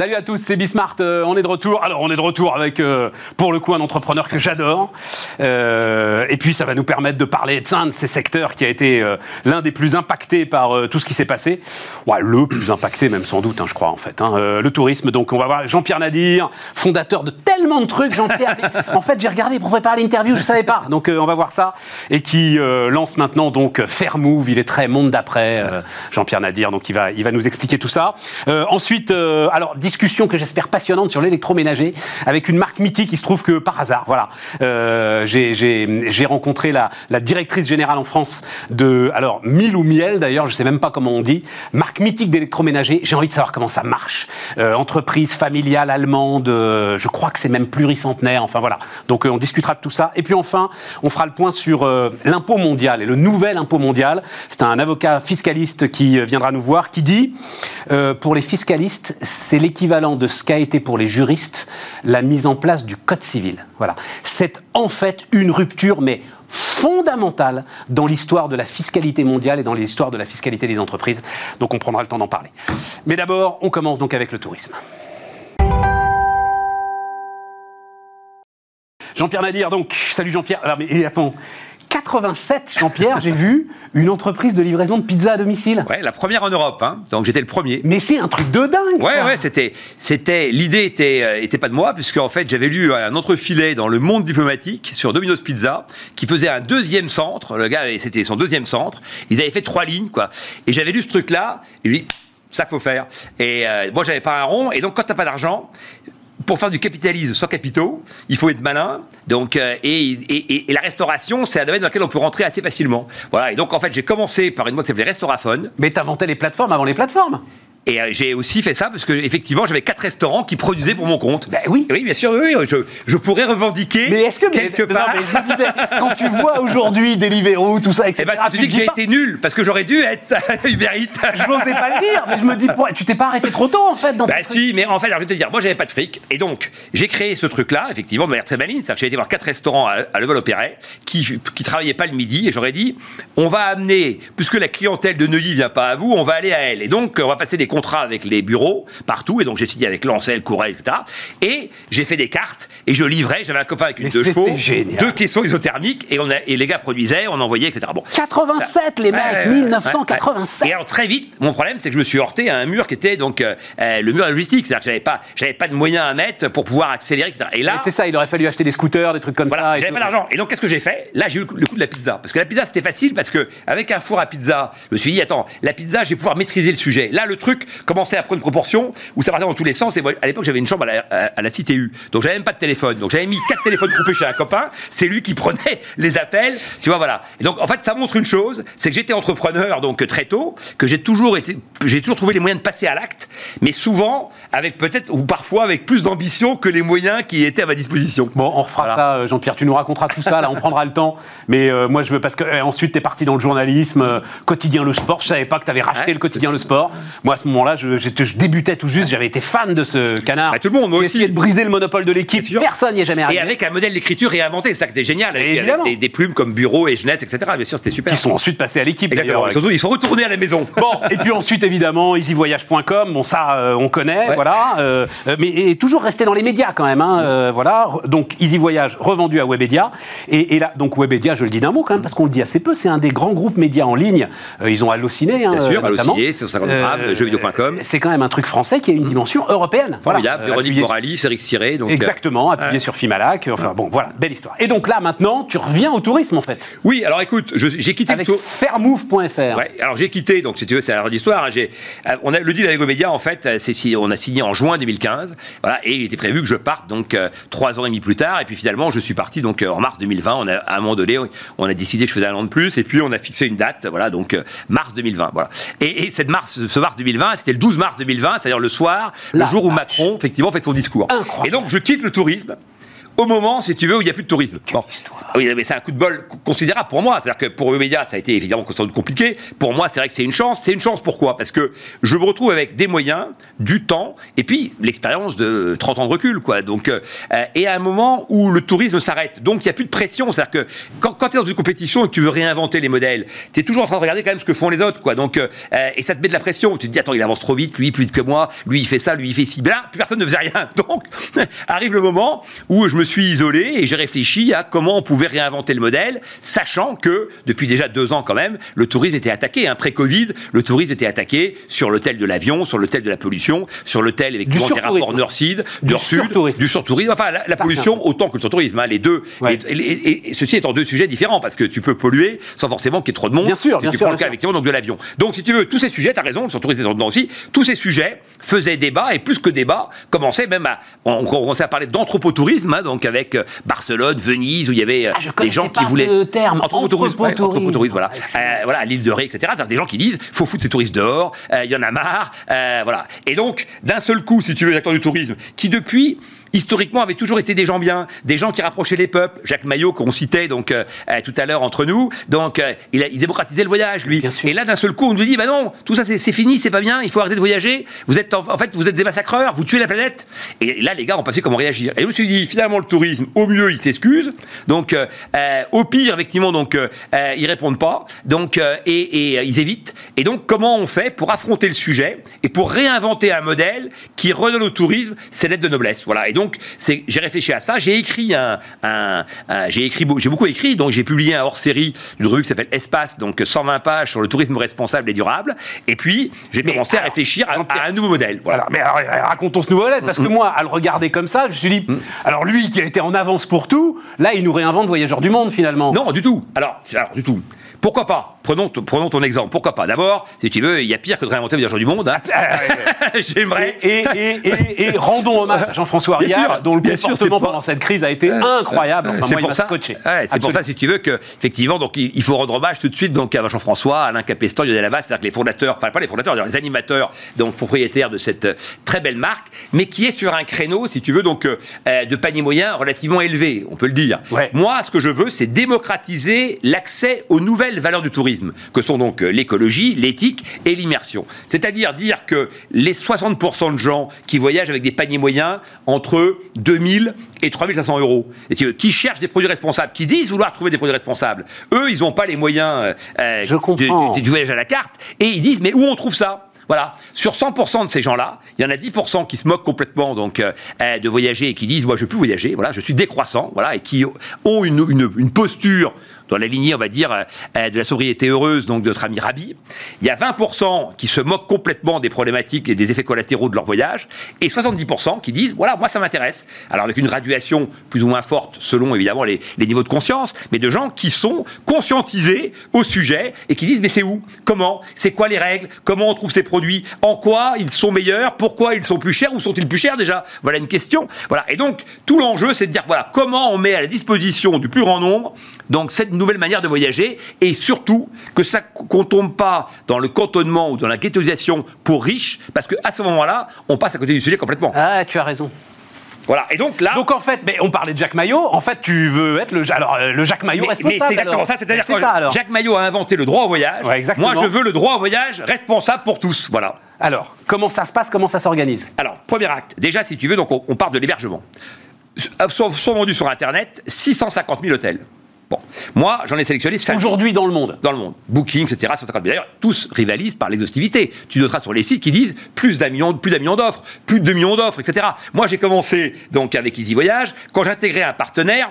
Salut à tous, c'est Bismart. Euh, on est de retour. Alors, on est de retour avec, euh, pour le coup, un entrepreneur que j'adore. Euh, et puis, ça va nous permettre de parler de un de ces secteurs qui a été l'un des plus impactés par tout ce qui s'est passé. Ouais, le plus impacté, même sans doute, hein, je crois, en fait. Hein. le tourisme. Donc, on va voir Jean-Pierre Nadir, fondateur de tellement de trucs. Jean-Pierre, en fait, j'ai regardé pour préparer l'interview, je ne savais pas. Donc, on va voir ça. Et qui lance maintenant, donc, Fairmove. Il est très monde d'après, Jean-Pierre Nadir. Donc, il va, il va nous expliquer tout ça. ensuite, alors, discussion que j'espère passionnante sur l'électroménager avec une marque mythique. Il se trouve que par hasard, voilà, euh, j'ai rencontré la, directrice générale en France de, alors, Mille ou Miel d'ailleurs, je sais même pas comment on dit, marque mythique d'électroménager. J'ai envie de savoir comment ça marche. Euh, entreprise familiale allemande, euh, je crois que c'est même pluricentenaire. Enfin voilà. Donc on discutera de tout ça. Et puis enfin, on fera le point sur l'impôt mondial et le nouvel impôt mondial. C'est un avocat fiscaliste qui viendra nous voir qui dit pour les fiscalistes, c'est l'équivalent de ce qu'a été pour les juristes la mise en place du Code civil. Voilà. C'est en fait une rupture, mais fondamentale dans l'histoire de la fiscalité mondiale et dans l'histoire de la fiscalité des entreprises. Donc on prendra le temps d'en parler. Mais d'abord, on commence donc avec le tourisme. Jean-Pierre Nadir, donc, salut Jean-Pierre. Alors, mais attends, 87, Jean-Pierre, j'ai vu une entreprise de livraison de pizza à domicile. Ouais, la première en Europe, hein. donc j'étais le premier. Mais c'est un truc de dingue. Ouais, ouais, c'était, c'était, l'idée était, euh, était pas de moi, puisque en fait j'avais lu un entrefilet dans le monde diplomatique sur Domino's Pizza qui faisait un deuxième centre. Le gars, c'était son deuxième centre. Ils avaient fait trois lignes, quoi. Et j'avais lu ce truc-là. Et lui, ça qu'il faut faire. Et euh, moi, j'avais pas un rond. Et donc, quand t'as pas d'argent, pour faire du capitalisme sans capitaux, il faut être malin. Donc, euh, et, la restauration, c'est un domaine dans lequel on peut rentrer assez facilement. Voilà. Et donc, en fait, j'ai commencé par une boîte qui s'appelait Restauraphone. Mais t'inventais les plateformes avant les plateformes et euh, j'ai aussi fait ça parce que effectivement j'avais quatre restaurants qui produisaient pour mon compte. Ben oui. Oui, bien sûr, oui, je, pourrais revendiquer. Mais est-ce que quelque part, je me disais, quand tu vois aujourd'hui Deliveroo, tout ça, etc. Eh ben, tu, dis que j'ai été nul parce que j'aurais dû être Uber Eats. Je n'osais pas le dire, mais je me dis, tu t'es pas arrêté trop tôt en fait. Dans bah si, mais en fait, alors, je vais te dire, moi j'avais pas de fric et donc j'ai créé ce truc-là, effectivement, de manière très maligne, c'est-à-dire que j'ai été voir quatre restaurants à, à Leval Opéret qui qui travaillaient pas le midi et j'aurais dit, on va amener, puisque la clientèle de Neuilly vient pas à vous, on va aller à elle et donc on va passer des avec les bureaux partout, et donc j'ai signé avec Lancel, Courel, etc. Et j'ai fait des cartes, et je livrais, j'avais un copain avec une deux chevaux, deux caissons isothermiques, et, on a, et les gars produisaient, on envoyait, etc. Bon, 87, les mecs, 1987 Et alors très vite, mon problème, c'est que je me suis heurté à un mur qui était donc euh, euh, le mur de la logistique, c'est-à-dire que j'avais pas, j'avais pas de moyens à mettre pour pouvoir accélérer, etc. Et là, c'est ça, il aurait fallu acheter des scooters, des trucs comme ça. J'avais pas d'argent. Et donc qu'est-ce que j'ai fait? Là, j'ai eu le coup de la pizza, parce que la pizza c'était facile, parce que avec un four à pizza, je me suis dit attends, la pizza, je vais pouvoir maîtriser le sujet. Là, le truc commençait à prendre une proportion où ça partait dans tous les sens. Et à l'époque, j'avais une chambre à la, Cité U. Donc, j'avais même pas de téléphone. Donc, j'avais mis quatre téléphones coupés chez un copain. C'est lui qui prenait les appels. Tu vois, voilà. Et donc, en fait, ça montre une chose c'est que j'étais entrepreneur, donc très tôt, que j'ai toujours été, j'ai toujours trouvé les moyens de passer à l'acte, mais souvent avec peut-être, ou parfois avec plus d'ambition que les moyens qui étaient à ma disposition. Bon, on refera ça, euh, Jean-Pierre. Tu nous raconteras tout ça, là, on prendra le temps. Mais euh, moi, je veux, parce que euh, ensuite, tu es parti dans le journalisme, quotidien Le Sport. Je savais pas que tu avais racheté le quotidien Le Sport. Moi, à ce moment-là, je, je, je débutais tout juste, j'avais été fan de ce canard. Bah, tout le monde, moi aussi. essayé de briser le monopole de l'équipe. Personne n'y est jamais arrivé. Et avec un modèle d'écriture réinventé, c'est ça qui était génial. Avec, des, plumes comme Bureau et Genette, etc. Bien sûr, c'était super. Qui sont ensuite passés à l'équipe. Ils sont retournés à la maison. Bon, et puis ensuite, évidemment, easyvoyage.com. Bon, ça, euh, on connaît, voilà. Euh, mais et toujours rester dans les médias quand même, hein, euh, voilà. Donc, Easy Voyage revendu à Webedia. Et, là, donc Webedia, je le dis d'un mot quand même, parce qu'on le dit assez peu, c'est un des grands groupes médias en ligne. ils ont halluciné, hein, Bien sûr, 150 grammes, C'est quand même un truc français qui a une dimension européenne. Formidable, voilà. Véronique Moralis, Eric Ciré. Donc, Exactement, appuyé sur Fimalac. Enfin bon, voilà, belle histoire. Et donc là, maintenant, tu reviens au tourisme en fait. Oui, alors écoute, j'ai quitté Avec le fairmove.fr. Ouais, alors j'ai quitté, donc si tu veux, c'est la d'histoire. Hein, euh, on a le deal avec Omedia, en fait, euh, c'est on a signé en juin 2015. Voilà, et il était prévu que je parte donc euh, trois ans et demi plus tard. Et puis finalement, je suis parti donc en mars 2020. On a à un moment donné, on a décidé que je faisais un an de plus. Et puis on a fixé une date, voilà, donc mars 2020. Voilà. Et, cette mars, ce mars 2020, c'était le 12 mars 2020, c'est-à-dire le soir, le jour où Macron, effectivement, fait son discours. Et donc je quitte le tourisme au moment, si tu veux, où il n'y a plus de tourisme. Oui, mais c'est un coup de bol considérable pour moi. C'est-à-dire que pour Webedia, ça a été évidemment compliqué. Pour moi, c'est vrai que c'est une chance. C'est une chance pourquoi? Parce que je me retrouve avec des moyens, du temps, et puis l'expérience de 30 ans de recul, quoi. Donc, euh, et à un moment où le tourisme s'arrête. Donc, il n'y a plus de pression. C'est-à-dire que quand, tu es dans une compétition et que tu veux réinventer les modèles, tu es toujours en train de regarder quand même ce que font les autres, quoi. Donc, euh, et ça te met de la pression. Tu te dis, attends, il avance trop vite, lui, plus vite que moi, lui, il fait ça, lui, il fait ci. Ben là, plus personne ne faisait rien. Donc, arrive le moment où je me suis isolé et j'ai réfléchi à comment on pouvait réinventer le modèle, sachant que depuis déjà deux ans quand même, le tourisme était attaqué. Hein. Pré-Covid, le tourisme était attaqué sur l'hôtel de l'avion, sur l'hôtel de la pollution, sur l'hôtel avec du des rapports nord-sud, du sud, du surtourisme. Enfin, la, pollution autant que le surtourisme. Hein, les deux. Et, ceci étant deux sujets différents parce que tu peux polluer sans forcément qu'il y ait trop de monde. Bien sûr, si tu prends le cas effectivement donc de l'avion. Donc si tu veux, tous ces sujets, tu as raison, le surtourisme étant dedans aussi, tous ces sujets faisaient débat et plus que débat, commençaient même à. On, commençait à parler d'anthropotourisme, hein, donc avec euh, Barcelone, Venise, où il y avait euh, ah, des gens qui voulaient. Terme, anthropotourisme, anthropotourisme, voilà. Euh, voilà, l'île de Ré, etc. Des gens qui disent, faut foutre ces touristes dehors, il y en a marre, voilà. Et donc, d'un seul coup, si tu veux, les acteurs du tourisme, qui depuis historiquement avaient toujours été des gens bien, des gens qui rapprochaient les peuples. Jacques Maillot qu'on citait donc euh, euh, tout à l'heure entre nous, donc euh, il, a, il, démocratisait le voyage lui. Et là d'un seul coup on nous dit bah non, tout ça c'est fini, c'est pas bien, il faut arrêter de voyager. Vous êtes en, fait vous êtes des massacreurs, vous tuez la planète. Et là les gars ont pas su comment réagir. Et je me suis dit finalement le tourisme au mieux il s'excuse, donc au pire effectivement donc ils répondent pas, donc et, et ils évitent. Et donc comment on fait pour affronter le sujet et pour réinventer un modèle qui redonne au tourisme ses lettres de noblesse? Voilà. Et donc, j'ai réfléchi à ça. J'ai écrit un, j'ai écrit, j'ai beaucoup écrit. Donc, j'ai publié un hors-série d'une revue qui s'appelle Espace, donc 120 pages sur le tourisme responsable et durable. Et puis, j'ai commencé à réfléchir à, un nouveau modèle. Voilà. mais alors, racontons ce nouveau modèle, parce que mm-hmm. moi, à le regarder comme ça, je me suis dit, mm. alors lui qui a été en avance pour tout, là, il nous réinvente Voyageurs du Monde finalement. Non, du tout. Alors, alors du tout. Pourquoi pas? Prenons, prenons ton exemple. Pourquoi pas? D'abord, si tu veux, il y a pire que de réinventer le du monde. Hein. Ah, J'aimerais. Et, et, et, rendons hommage à Jean-François Riard, dont le comportement pendant cette crise a été incroyable. c'est pour ça. c'est pour ça, si tu veux, que effectivement, donc il faut rendre hommage tout de suite donc à Jean-François, Alain Capestan, Lionel Havas, c'est-à-dire que les fondateurs, enfin pas les fondateurs, les animateurs, donc propriétaires de cette euh, très belle marque, mais qui est sur un créneau, si tu veux, donc euh, euh, de panier moyen relativement élevé, on peut le dire. Moi, ce que je veux, c'est démocratiser l'accès aux nouvelles valeurs du tourisme que sont donc euh, l'écologie, l'éthique et l'immersion. C'est-à-dire dire que les 60% de gens qui voyagent avec des paniers moyens entre 2000 et 3500 euros, et qui cherchent des produits responsables, qui disent vouloir trouver des produits responsables, eux, ils n'ont pas les moyens euh, du, du voyage à la carte, et ils disent mais où on trouve ça? Voilà. Sur 100% de ces gens-là, il y en a 10% qui se moquent complètement donc euh, de voyager et qui disent moi je peux plus voyager, voilà, je suis décroissant, voilà, et qui ont une, une, une posture dans la lignée, on va dire, euh, de la sobriété heureuse, donc de notre ami Rabi. Il y a 20% qui se moquent complètement des problématiques et des effets collatéraux de leur voyage, et 70% qui disent, voilà, moi ça m'intéresse. Alors avec une graduation plus ou moins forte, selon évidemment les, niveaux de conscience, mais de gens qui sont conscientisés au sujet et qui disent, mais c'est où? Comment? C'est quoi les règles? Comment on trouve ces produits? En quoi ils sont meilleurs? Pourquoi ils sont plus chers? Ou sont-ils plus chers déjà? Voilà une question. Voilà. Et donc, tout l'enjeu, c'est de dire, voilà, comment on met à la disposition du plus grand nombre, donc cette nouvelle manière de voyager et surtout que ça qu'on tombe pas dans le cantonnement ou dans la ghettoisation pour riches parce qu'à ce moment-là, on passe à côté du sujet complètement. Ah, tu as raison. Voilà. Et donc là. Donc en fait, mais on parlait de Jacques Maillot. En fait, tu veux être le, alors, euh, le Jacques Maillot responsable. Mais c'est exactement ça. C'est-à-dire que Jacques Maillot a inventé le droit au voyage. moi, je veux le droit au voyage responsable pour tous. Voilà. Alors, comment ça se passe? Comment ça s'organise? Alors, premier acte. Déjà, si tu veux, donc on, on part de l'hébergement. Sont, sont vendus sur Internet 650 000 hôtels. Bon, moi, j'en ai sélectionné Aujourd'hui dans le monde Dans le monde. Booking, etc. D'ailleurs, tous rivalisent par l'exhaustivité. Tu noteras sur les sites qui disent plus d'un million, plus d'un million d'offres, plus de 2 millions d'offres, etc. Moi, j'ai commencé donc avec Easy Voyage. Quand j'intégrais un partenaire,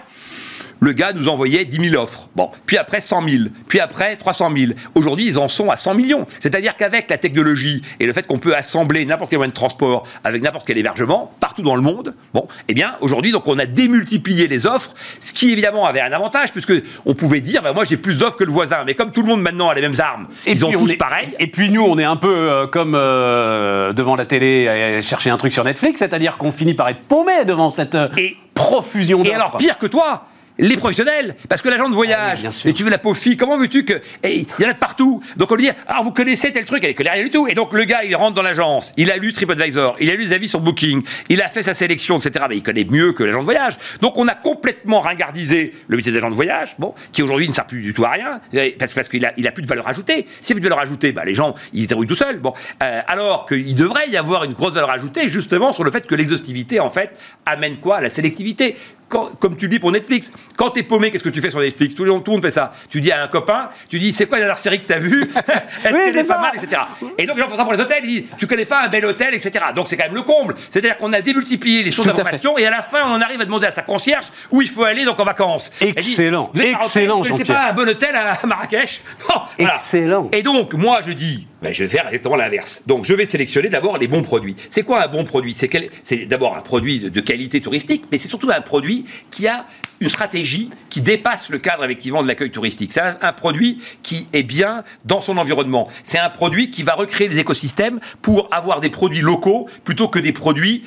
le gars nous envoyait 10 000 offres. Bon, puis après 100 000, puis après 300 000. Aujourd'hui, ils en sont à 100 millions. C'est-à-dire qu'avec la technologie et le fait qu'on peut assembler n'importe quel moyen de transport avec n'importe quel hébergement partout dans le monde, bon, eh bien aujourd'hui, donc on a démultiplié les offres, ce qui évidemment avait un avantage puisque on pouvait dire, ben moi j'ai plus d'offres que le voisin. Mais comme tout le monde maintenant a les mêmes armes, ils ont tous pareil. Et puis nous, on est un peu euh, comme euh, devant la télé à chercher un truc sur Netflix, c'est-à-dire qu'on finit par être paumé devant cette euh, profusion d'offres. Et alors pire que toi les professionnels. Parce que l'agent de voyage, sûr. et tu veux la pauvre fille, comment veux-tu que. et Il y en a de partout. Donc on lui dit, ah, vous connaissez tel truc, elle ne connaît rien du tout. Et donc le gars, il rentre dans l'agence, il a lu TripAdvisor, il a lu les avis sur Booking, il a fait sa sélection, etc. Mais il connaît mieux que l'agent de voyage. Donc on a complètement ringardisé le métier d'agent de voyage, bon, qui aujourd'hui ne sert plus du tout à rien, parce, parce qu'il a, il a plus de valeur ajoutée. S'il n'y a plus de valeur ajoutée, bah, les gens, ils se débrouillent tout seuls. Bon, Euh, alors qu'il devrait y avoir une grosse valeur ajoutée, justement, sur le fait que l'exhaustivité, en fait, amène quoi? À La sélectivité. Quand- comme tu le dis pour Netflix, quand t'es paumé, qu'est-ce que tu fais sur Netflix? Tout le, monde, fait ça. Tu dis à un copain, tu dis c'est quoi la dernière série que t'as vue? Est-ce Oui, qu'elle c'est est pas mal, etc. Et donc les gens font ça pour les hôtels, ils disent tu connais pas un bel hôtel, etc. Donc c'est quand même le comble. C'est-à-dire qu'on a démultiplié les sources d'information et à la fin on en arrive à demander à sa concierge où il faut aller donc en vacances. Elle dit, Excellent. Êtes pas Excellent, un bon hôtel à Marrakech? Non, voilà. Excellent. Et donc, moi, je dis, ben, je vais faire exactement l'inverse. Donc, je vais sélectionner d'abord les bons produits. C'est quoi un bon produit? C'est quel- c'est d'abord un produit de qualité touristique, mais c'est surtout un produit qui a une stratégie qui dépasse le cadre effectivement de l'accueil touristique. C'est un, produit qui est bien dans son environnement. C'est un produit qui va recréer des écosystèmes pour avoir des produits locaux plutôt que des produits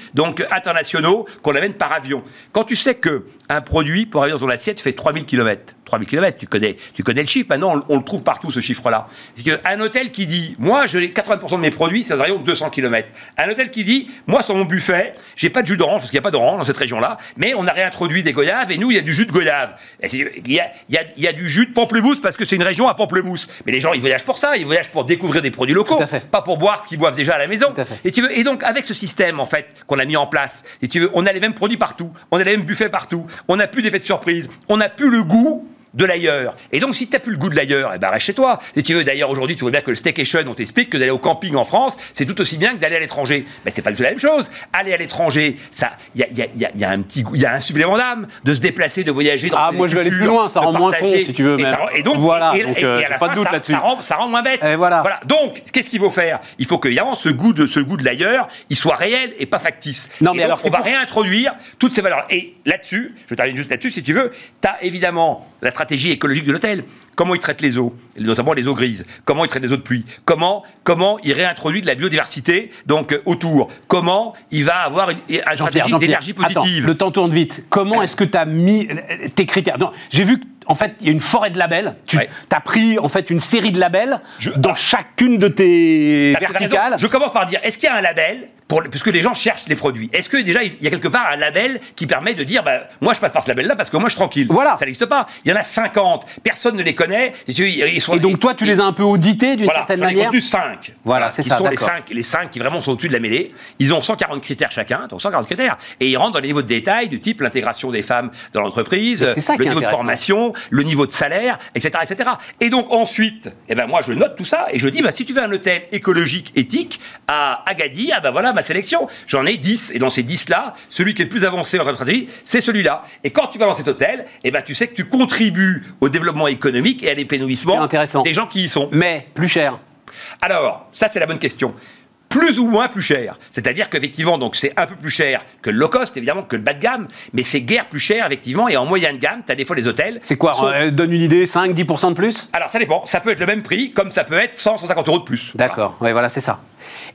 internationaux qu'on amène par avion. Quand tu sais que un produit pour arriver dans ton assiette fait 3000 km, 3000 km, tu connais, tu connais le chiffre. Maintenant, on, on le trouve partout, ce chiffre-là. C'est qu'un hôtel qui dit, moi, je, 80% de mes produits, c'est un rayon de 200 km. Un hôtel qui dit, moi, sur mon buffet, j'ai pas de jus d'orange, parce qu'il n'y a pas d'orange dans cette région-là, mais on a réintroduit des goyaves, et nous, il y a du jus de goyave. Il y a, y, a, y a du jus de pamplemousse, parce que c'est une région à pamplemousse. Mais les gens, ils voyagent pour ça, ils voyagent pour découvrir des produits locaux, pas pour boire ce qu'ils boivent déjà à la maison. À. Et, tu veux, et donc, avec ce système, en fait, qu'on a mis en place, et tu veux, on a les mêmes produits partout, on a les mêmes buffets partout, on n'a plus d'effet de surprise, on n'a plus le goût de l'ailleurs. Et donc, si tu n'as plus le goût de l'ailleurs, eh ben, reste chez toi. Si tu veux, d'ailleurs, aujourd'hui, tu vois bien que le staycation, on t'explique que d'aller au camping en France, c'est tout aussi bien que d'aller à l'étranger. Mais c'est pas du tout la même chose. Aller à l'étranger, ça, il y a, y y y un petit goût, il y a un supplément d'âme de se déplacer, de voyager. dans Ah, moi, je vais aller plus loin, ça de rend moins con, si tu veux, Et, ça donc, Voilà, et, donc, et- euh, et à la pas de fin, doute ça- là-dessus. ça rend, ça rend moins bête. Et voilà. Donc, qu'est-ce qu'il faut faire? Il faut que, évidemment, ce goût de, ce goût de l'ailleurs, il soit réel et pas factice. Non, mais donc, alors, on va pour- réintroduire toutes ces valeurs. Et là-dessus, je termine juste là-dessus, si tu veux, tu as évidemment la stratégie écologique de l'hôtel. Comment il traite les eaux, notamment les eaux grises? Comment il traite les eaux de pluie? Comment, comment il réintroduit de la biodiversité donc euh, autour? Comment il va avoir une, une stratégie d'énergie positive? Attends, le temps tourne vite. Comment est-ce que tu as mis euh, tes critères? Non, J'ai vu qu'en fait, il y a une forêt de labels. Tu Ouais. as pris en fait une série de labels Je- dans chacune de tes verticales. Je commence par dire, est-ce qu'il y a un label pour, puisque les gens cherchent les produits. Est-ce que déjà il y a quelque part un label qui permet de dire, bah, moi je passe par ce label-là parce que moi je suis tranquille. Voilà. Ça n'existe pas. Il y en a 50. Personne ne les connaît. Et tu- ils sont- Et donc toi, tu les as un peu audités d'une voilà, certaine manière retenu 5. Voilà, c'est ça, sont les d'accord. 5, les 5 qui vraiment sont au-dessus de la mêlée. Ils ont 140 critères chacun, donc 140 critères. Et ils rentrent dans les niveaux de détail du type l'intégration des femmes dans l'entreprise, le niveau de formation, le niveau de salaire, etc. etc. Et donc ensuite, eh ben, moi je note tout ça et je dis, bah, si tu veux un hôtel écologique, éthique, à Agadir, ah ben voilà ma sélection. J'en ai 10. Et dans ces 10-là, celui qui est le plus avancé en termes de stratégie, c'est celui-là. Et quand tu vas dans cet hôtel, eh ben, tu sais que tu contribues au développement économique et à l'épanouissement des gens qui y sont. Mais plus cher. Alors, ça c'est la bonne question. Plus ou moins plus cher. C'est-à-dire qu'effectivement, donc c'est un peu plus cher que le low cost, évidemment, que le bas de gamme, mais c'est guère plus cher, effectivement, et en moyenne gamme, tu as des fois les hôtels. C'est quoi sont- euh, Donne une idée, 5-10% de plus? Alors ça dépend, ça peut être le même prix, comme ça peut être 100, 150 euros de plus. D'accord, ouais, voilà, c'est ça.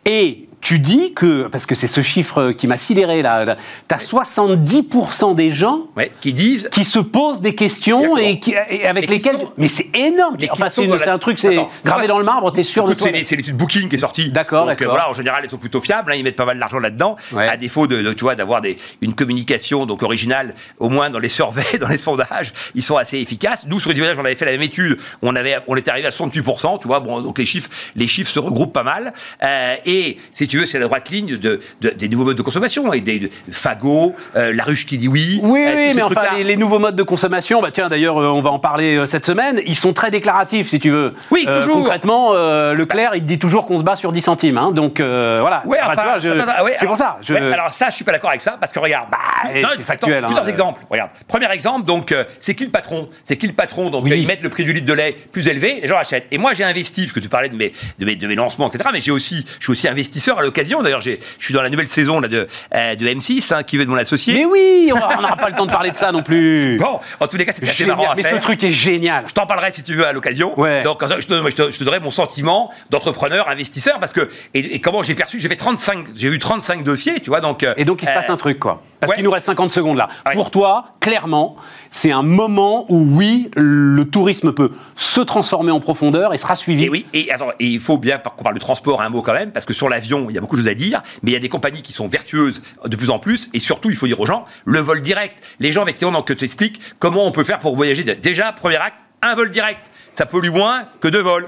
Et tu dis que, parce que c'est ce chiffre qui m'a sidéré là, tu as 70% des gens qui disent. qui se posent des questions et, qui, et avec Et qui lesquelles. sont- mais c'est énorme. Enfin, c'est c'est la- un truc, c'est gravé dans le marbre, t'es sûr de toi. c'est c'est l'étude Booking qui est sortie. D'accord, Donc, euh, voilà, en général, elles sont plutôt fiables. hein, ils mettent pas mal d'argent là-dedans. Ouais. À défaut de, de, tu vois, d'avoir une communication donc originale, au moins dans les surveys, dans les sondages, ils sont assez efficaces. Nous, sur les voyages, on avait fait la même étude. On avait, on était arrivé à 68%. Tu vois, bon, donc les chiffres, les chiffres se regroupent pas mal. Euh, et si tu veux, c'est la droite ligne de, de- des nouveaux modes de consommation et des de, Fago, euh, la ruche qui dit oui. Oui, euh, oui, mais enfin, les, les nouveaux modes de consommation, bah tiens, d'ailleurs, euh, on va en parler euh, cette semaine, ils sont très déclaratifs, si tu veux. Oui, toujours. Concrètement, Leclerc, il te dit toujours qu'on se bat sur 10 centimes, hein, donc voilà. Ouais, Enfin, je- ouais, c'est pour ça. je- ouais, alors ça, je suis pas d'accord avec ça, parce que regarde. Bah, c'est attends, factuel, hein, plusieurs euh. exemples. Regarde. Premier exemple, donc, c'est qui le patron? C'est qui le patron? Donc, Oui. ils mettent le prix du litre de lait plus élevé, les gens achètent. Et moi, j'ai investi, parce que tu parlais de mes, de mes, de mes lancements, etc. Mais j'ai aussi, je suis aussi investisseur à l'occasion. D'ailleurs, je suis dans la nouvelle saison là, de, euh, de M6, hein, qui veut de mon associé. Mais oui, on n'aura pas le temps de parler de ça non plus. Bon, en tous les cas, c'était assez marrant à mais faire. ce truc est génial. Je t'en parlerai si tu veux à l'occasion. Ouais. Donc, je te, je te- je te donnerai mon sentiment d'entrepreneur, investisseur, parce que et, et comment j'ai perçu. J'ai fait 35, j'ai eu 35 dossiers, tu vois. Donc, euh, Et donc, il se passe euh, un truc, quoi. Parce Ouais. qu'il nous reste 50 secondes là. Ouais. Pour toi, clairement, c'est un moment où oui, le tourisme peut se transformer en profondeur et sera suivi. Et oui, et, attends, et il faut bien qu'on parle de transport un mot quand même, parce que sur l'avion, il y a beaucoup de choses à dire, mais il y a des compagnies qui sont vertueuses de plus en plus, et surtout, il faut dire aux gens, le vol direct. Les gens, effectivement, donc, que tu expliques comment on peut faire pour voyager? Déjà, premier acte, un vol direct. Ça pollue moins que deux vols.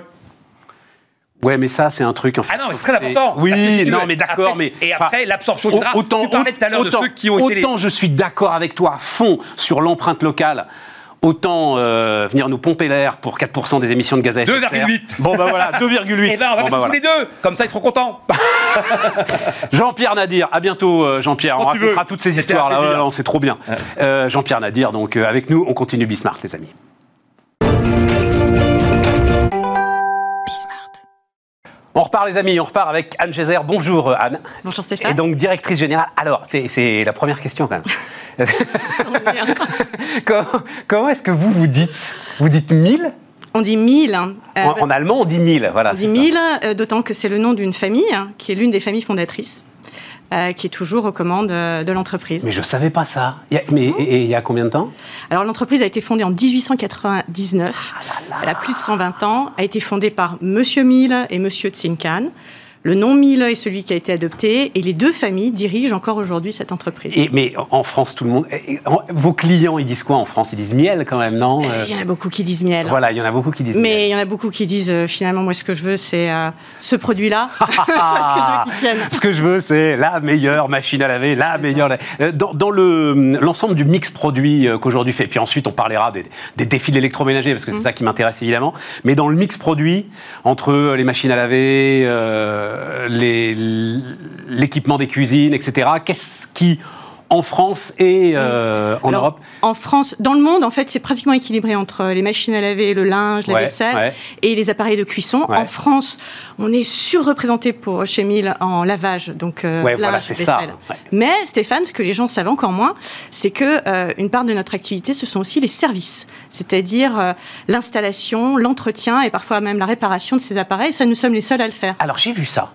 Ouais, mais ça, c'est un truc. En fait, Ah non, mais c'est très important. Oui, si non, veux, mais d'accord, mais et après, l'absorption du au- gras. Autant, Tu parlais tout à l'heure de autant- ceux qui ont été les- Autant je suis d'accord avec toi à fond sur l'empreinte locale. Autant euh, venir nous pomper l'air pour 4% des émissions de gaz à effet de serre. 2,8. Bon, bah voilà, 2,8. Eh ben, on va Bon, passer sous voilà. les deux. Comme ça, ils seront contents. Jean-Pierre Nadir, à bientôt euh, Jean-Pierre. On racontera veux. toutes ces histoires là. Ouais, c'est trop bien. Euh, Jean-Pierre Nadir, donc euh, avec nous, on continue Bismart, les amis. On repart les amis, on repart avec Anne Gézère. Bonjour euh, Anne. Bonjour Stéphane. Et donc directrice générale. Alors, c'est- la première question quand même. comment comment est-ce que vous vous dites? Vous dites 1000 On dit 1000. hein, euh, en, en allemand, on dit 1000. Voilà, on dit ça. 1000, euh, d'autant que c'est le nom d'une famille, hein, qui est l'une des familles fondatrices, euh, qui est toujours aux commandes euh, de l'entreprise. Mais je savais pas ça. Il y a- mais et- il y a combien de temps? Alors l'entreprise a été fondée en 1899, elle a plus de 120 ans, a été fondée par Monsieur Mill et Monsieur Tsinkan. Le nom Mill est celui qui a été adopté et les deux familles dirigent encore aujourd'hui cette entreprise. et, Mais en France, tout le monde. vos clients, ils disent quoi en France? Ils disent miel quand même, non? Euh, Il y en a beaucoup qui disent miel. Voilà, il y en a beaucoup qui disent miel. Mais il y en a beaucoup qui disent euh, finalement, moi, ce que je veux, c'est euh, ce produit-là. Parce que je veux qu'il tienne. Ce que je veux, c'est la meilleure machine à laver, la meilleure. Euh, Dans, dans le l'ensemble du mix produit qu'aujourd'hui fait, puis ensuite on parlera des, des défis de l'électroménager parce que c'est ça qui m'intéresse évidemment. Mais dans le mix produit entre les machines à laver, euh, l'équipement des cuisines, etc. Qu'est-ce qui en France et euh, en. Alors, Europe En France, dans le monde, en fait, c'est pratiquement équilibré entre les machines à laver, le linge, la Ouais, vaisselle ouais. et les appareils de cuisson. Ouais. En France, on est surreprésenté pour chez Mill en lavage, donc euh, linge, voilà, c'est ça, vaisselle. ouais. Mais Stéphane, ce que les gens savent encore moins, c'est que euh, une part de notre activité, ce sont aussi les services, c'est-à-dire euh, l'installation, l'entretien et parfois même la réparation de ces appareils. Ça, nous sommes les seuls à le faire. Alors j'ai vu ça.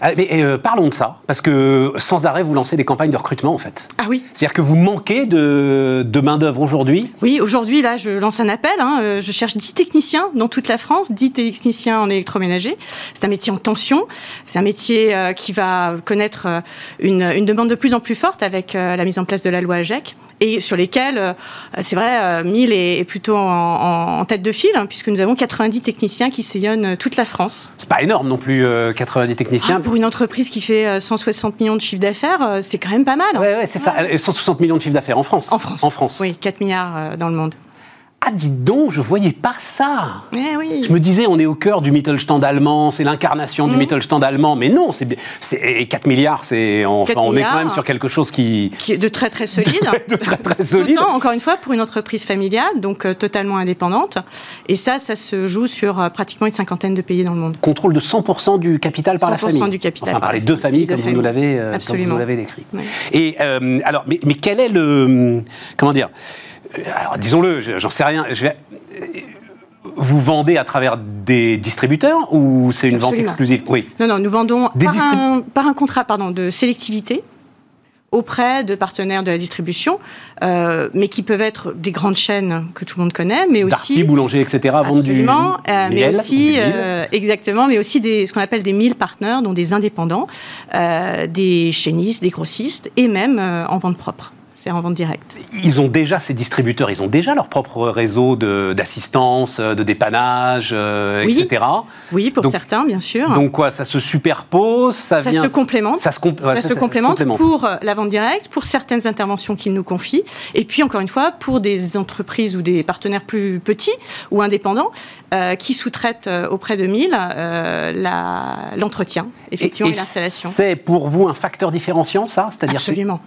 Ah, mais, euh, parlons de ça, parce que sans arrêt, vous lancez des campagnes de recrutement, en fait. Ah oui. C'est-à-dire que vous manquez de, de main-d'œuvre aujourd'hui. Oui, aujourd'hui, là, je lance un appel. hein, euh, je cherche 10 techniciens dans toute la France, 10 techniciens en électroménager. C'est un métier en tension. C'est un métier euh, qui va connaître euh, une, une demande de plus en plus forte avec euh, la mise en place de la loi AGEC et sur lesquels, euh, c'est vrai, euh, 1000 est, plutôt en, tête de file, hein, puisque nous avons 90 techniciens qui sillonnent euh, toute la France. C'est pas énorme non plus, euh, 90 techniciens. Ah, pour une entreprise qui fait euh, 160 millions de chiffre d'affaires, c'est quand même pas mal. hein. Ouais, ouais, c'est ça. Et 160 millions de chiffre d'affaires en France. En France. En France. Oui, 4 milliards dans le monde. Ah, dites donc, je voyais pas ça. Eh oui. Je me disais, on est au cœur du Mittelstand allemand, c'est l'incarnation du Mittelstand allemand, mais non, c'est, c'est et 4 milliards, c'est, enfin, 4 on est quand même sur quelque chose qui, Qui est de très très solide. de très très solide. Autant, encore une fois, pour une entreprise familiale, donc euh, totalement indépendante. Et ça, ça se joue sur euh, pratiquement une cinquantaine de pays dans le monde. Contrôle de 100% du capital par la 100% famille. du capital Enfin, par les deux famille. familles, Les comme deux vous nous familles. l'avez, euh, comme vous Absolument. nous l'avez décrit. Oui. Et alors, mais, mais quel est le, comment dire? Alors, disons-le, je- j'en sais rien. Je vais, vous vendez à travers des distributeurs ou c'est une vente exclusive? Oui. Non, non, nous vendons Des par, un, par un contrat pardon, de sélectivité auprès de partenaires de la distribution, euh, mais qui peuvent être des grandes chaînes que tout le monde connaît, mais Darty, aussi boulanger, etc. vendent du euh, mais aussi du euh, exactement, mais aussi des ce qu'on appelle des mille partners, dont des indépendants, des chaînistes, des grossistes, et même en vente propre, en vente directe. Ils ont déjà, ces distributeurs, ils ont déjà leur propre réseau d'assistance, de, dépannage, euh, Oui. etc. Oui, pour Donc- certains, bien sûr. Donc quoi, ça se superpose, ça, ça vient... se complémente. Ça se, comp- Ça se complémente pour euh, la vente directe, pour certaines interventions qu'ils nous confient, et puis encore une fois pour des entreprises ou des partenaires plus petits ou indépendants euh, qui sous-traitent auprès de 1000 la- l'entretien, effectivement, et, et l'installation. C'est pour vous un facteur différenciant, ça? C'est-à-dire Absolument.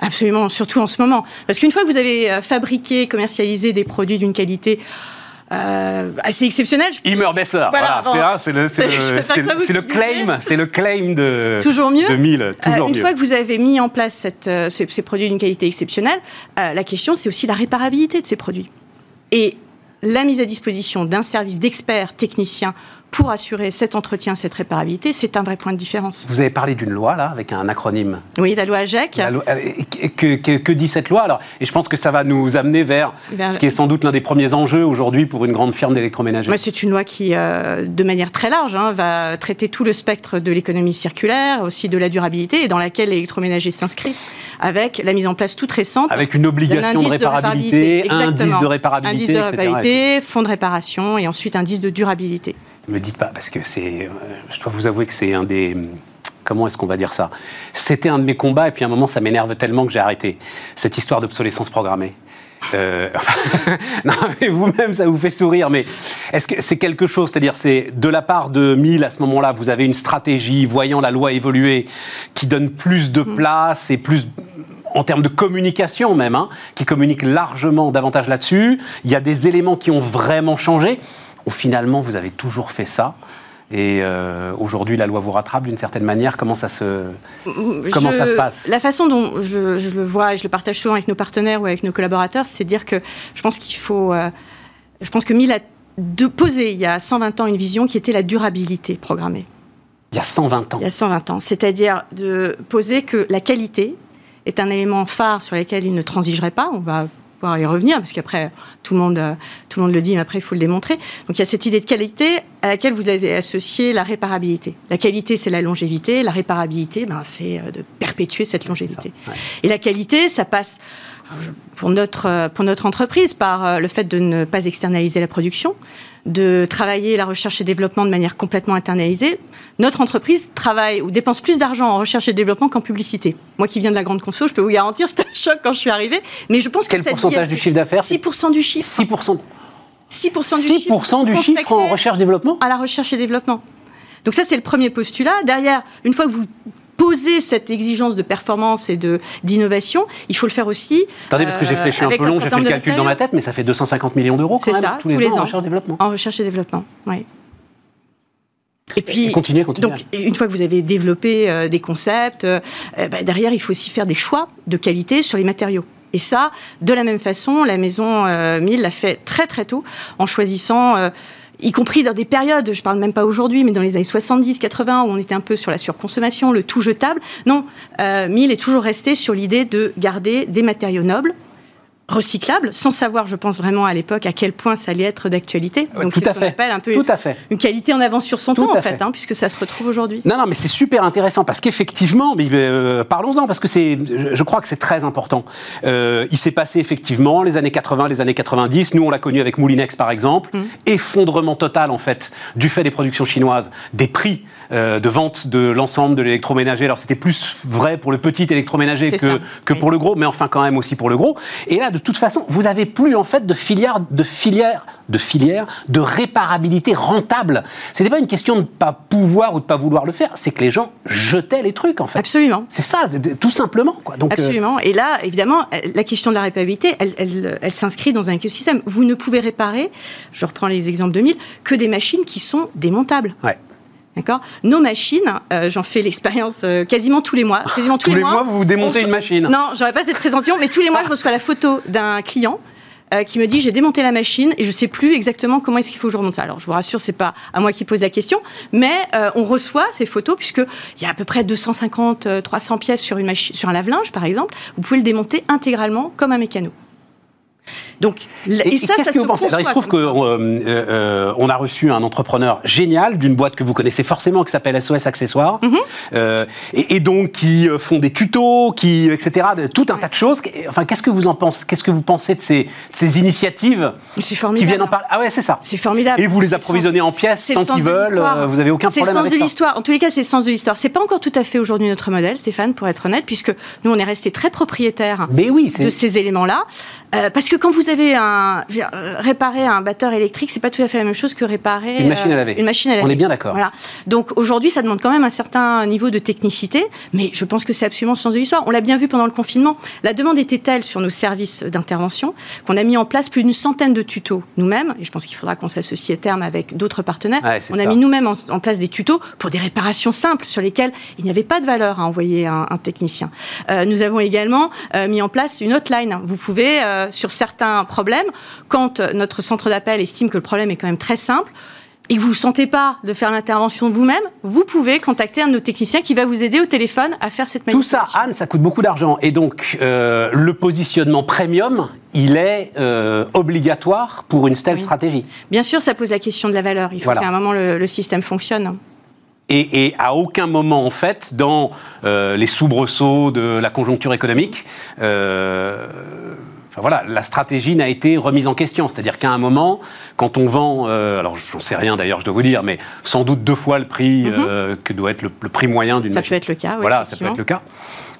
Absolument, surtout en ce moment. Parce qu'une fois que vous avez euh, fabriqué, commercialisé des produits d'une qualité euh, assez exceptionnelle, je- Immer besser. Voilà, Voilà, c'est c'est le, le- claim, c'est le claim de Toujours mieux. de 1000, Euh, toujours une mieux. fois que vous avez mis en place cette, euh, ces, ces produits d'une qualité exceptionnelle, euh, la question c'est aussi la réparabilité de ces produits. Et la mise à disposition d'un service d'experts techniciens pour assurer cet entretien, cette réparabilité, c'est un vrai point de différence. Vous avez parlé d'une loi, là, avec un acronyme. Oui, la loi AGEC. La loi, euh, que, que, que, dit cette loi alors? Et je pense que ça va nous amener vers, ce qui est sans doute l'un des premiers enjeux aujourd'hui pour une grande firme d'électroménager. C'est une loi qui, euh, de manière très large, hein, va traiter tout le spectre de l'économie circulaire, aussi de la durabilité, et dans laquelle l'électroménager s'inscrit, avec la mise en place toute récente. Avec une obligation de réparabilité, de réparabilité indice de réparabilité, indice de réparabilité, fonds de réparation, et ensuite indice de durabilité. Me dites pas, parce que c'est. Je dois vous avouer que c'est un des. Comment est-ce qu'on va dire ça? C'était un de mes combats, et puis à un moment, ça m'énerve tellement que j'ai arrêté. Cette histoire d'obsolescence programmée. Euh, non, mais vous-même, ça vous fait sourire, mais est-ce que c'est quelque chose C'est-à-dire, c'est de la part de 1000 à ce moment-là, vous avez une stratégie, voyant la loi évoluer, qui donne plus de place et plus en termes de communication même, hein, qui communique largement davantage là-dessus. Il y a des éléments qui ont vraiment changé où finalement vous avez toujours fait ça et euh, aujourd'hui, la loi vous rattrape d'une certaine manière. Comment ça se, comment je, ça se passe? La façon dont je, je, le vois et je le partage souvent avec nos partenaires ou avec nos collaborateurs, c'est dire que je pense qu'il faut. Euh, je pense que Mille a de poser il y a 120 ans une vision qui était la durabilité programmée. Il y a 120 ans. Il y a 120 ans. C'est-à-dire de poser que la qualité est un élément phare sur lequel il ne transigerait pas. On va pouvoir y revenir, parce qu'après, tout, le monde, tout le monde le dit, mais après, il faut le démontrer. Donc il y a cette idée de qualité à laquelle vous avez associé la réparabilité. La qualité, c'est la longévité. La réparabilité, ben, c'est de perpétuer cette longévité. Ça, ouais. Et la qualité, ça passe pour notre, pour notre entreprise par le fait de ne pas externaliser la production, de travailler la recherche et développement de manière complètement internalisée. Notre entreprise travaille ou dépense plus d'argent en recherche et développement qu'en publicité. Moi qui viens de la grande conso, je peux vous garantir, c'était un choc quand je suis arrivée. Mais je pense Quel que pourcentage du chiffre d'affaires 6% du chiffre. 6%. 6% du 6 chiffre. du chiffre en recherche et développement À la recherche et développement. Donc ça, c'est le premier postulat. Derrière, une fois que vous poser cette exigence de performance et de d'innovation, il faut le faire aussi. Attendez, parce que j'ai fait, je suis un peu long, j'ai fait le calcul dans ma tête, mais ça fait 250 millions d'euros quand même ça, tous, les, les ans, ans, en recherche et développement. En recherche et développement, oui. Et puis, et continuez, continuez. Donc, une fois que vous avez développé euh, des concepts, euh, bah, derrière, il faut aussi faire des choix de qualité sur les matériaux. Et ça, de la même façon, la maison euh, 1000 l'a fait très très tôt en choisissant euh, y compris dans des périodes, je parle même pas aujourd'hui, mais dans les années 70, 80, où on était un peu sur la surconsommation, le tout jetable. Non, euh, Mill est toujours resté sur l'idée de garder des matériaux nobles, recyclables, sans savoir, je pense vraiment à l'époque, à quel point ça allait être d'actualité. Donc ce qu'on appelle un peu Tout à fait. une qualité en avance sur son Tout temps, à en fait, fait. hein, puisque ça se retrouve aujourd'hui. Non, non, mais c'est super intéressant parce qu'effectivement, mais, euh, parlons-en parce que c'est, je, crois que c'est très important. Euh, il s'est passé effectivement les années 80, les années 90. Nous, on l'a connu avec Moulinex par exemple. Mm. Effondrement total en fait du fait des productions chinoises, des prix euh, de vente de l'ensemble de l'électroménager. Alors c'était plus vrai pour le petit électroménager que, ça, que oui. pour le gros, mais enfin quand même aussi pour le gros. Et là, de toute façon, vous avez plus en fait de filière, de filière, de filière, de réparabilité rentable. C'était pas une question de pas pouvoir ou de pas vouloir le faire, c'est que les gens jetaient les trucs en fait. Absolument. C'est ça, tout simplement. Quoi. Donc, euh, Absolument. Et là, évidemment, euh, la question de la réparabilité, elle, elle- elle s'inscrit dans un écosystème. Vous ne pouvez réparer, je reprends les exemples de 1000, que des machines qui sont démontables. ouais. D'accord Nos machines, euh, j'en fais l'expérience euh, quasiment tous les mois. Quasiment tous, Tous les mois, vous vous démontez une machine. Non, j'aurais pas cette présentation, mais tous les mois, je reçois la photo d'un client. euh, qui me dit j'ai démonté la machine et je sais plus exactement comment est-ce qu'il faut que je remonte ça. Alors je vous rassure, c'est pas à moi qui pose la question, mais euh, on reçoit ces photos puisque il y a à peu près 250, euh, 300 pièces sur une machine, sur un lave-linge par exemple. Vous pouvez le démonter intégralement comme un mécano. Donc et, Et, et ça, qu'est-ce ça que se vous pensez? Alors, il se trouve qu'on euh, on a reçu un entrepreneur génial d'une boîte que vous connaissez forcément qui s'appelle SOS Accessoires, Mhm. euh, et, et donc qui euh, font des tutos, qui etc. tout un tas de choses. Enfin, qu'est-ce que vous en pensez? Qu'est-ce que vous pensez de ces, ces initiatives C'est qui formidable. viennent en parler? Ah ouais, c'est ça. C'est formidable. Et vous les approvisionnez en pièces tant qu'ils veulent. euh, vous avez aucun C'est le problème sens avec de l'histoire. En tous les cas, c'est le sens de l'histoire. C'est pas encore tout à fait aujourd'hui notre modèle, Stéphane, pour être honnête, puisque nous, on est resté très oui, c'est de ces éléments-là. Euh, parce que quand vous avez un, dire, euh, réparer un batteur électrique, c'est pas tout à fait la même chose que réparer Une machine à euh, laver. Une machine à On laver. est bien d'accord. Voilà. Donc aujourd'hui, ça demande quand même un certain niveau de technicité, mais je pense que c'est absolument le sens de l'histoire. On l'a bien vu pendant le confinement. La demande était telle sur nos services d'intervention qu'on a mis en place plus d'une centaine de tutos nous-mêmes, et je pense qu'il faudra qu'on s'associe à terme avec d'autres partenaires. Ouais, on a ça. mis nous-mêmes en, en place des tutos pour des réparations simples sur lesquelles il n'y avait pas de valeur à envoyer un, un technicien. Euh, nous avons également euh, mis en place une hotline. Vous pouvez, euh, sur certains un problème, quand notre centre d'appel estime que le problème est quand même très simple, et que vous ne sentez pas de faire l'intervention vous-même, vous pouvez contacter un de nos techniciens qui va vous aider au téléphone à faire cette manipulation. Tout ça, Anne, ça coûte beaucoup d'argent. Et donc, euh, le positionnement premium, il est euh, obligatoire pour une telle stratégie. Bien sûr, ça pose la question de la valeur. Il faut qu'à un moment, le, système fonctionne. Et, à aucun moment, en fait, dans euh, les soubresauts de la conjoncture économique, voilà, la stratégie n'a été remise en question. C'est-à-dire qu'à un moment, quand on vend, euh, alors j'en sais rien d'ailleurs, je dois vous dire, mais sans doute deux fois le prix mhm. euh, que doit être le, prix moyen d'une machine. Ça peut être le cas, oui. Voilà, ça peut être le cas.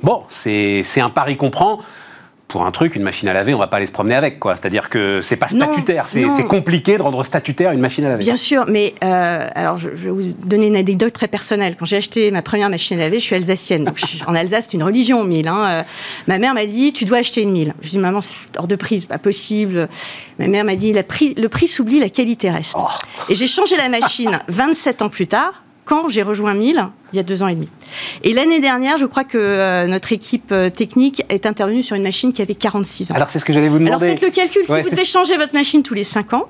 Bon, c'est un pari qu'on prend pour un truc, une machine à laver, on va pas aller se promener avec, quoi. C'est-à-dire que c'est pas statutaire, c'est compliqué de rendre statutaire une machine à laver. Bien sûr, mais euh, alors je, vais vous donner une anecdote très personnelle. Quand j'ai acheté ma première machine à laver, je suis alsacienne. Donc en Alsace, c'est une religion, mille. Hein. Euh, ma mère m'a dit, tu dois acheter une mille. Je dis, maman, c'est hors de prise, pas possible. Ma mère m'a dit, le prix, le prix s'oublie, la qualité reste. Oh. Et j'ai changé la machine 27 ans plus tard quand j'ai rejoint 1000, il y a deux ans et demi. Et l'année dernière, je crois que euh, notre équipe euh, technique est intervenue sur une machine qui avait 46 ans. Alors c'est ce que j'allais vous demander. Alors faites le calcul, si vous devez changer votre machine tous les 5 ans,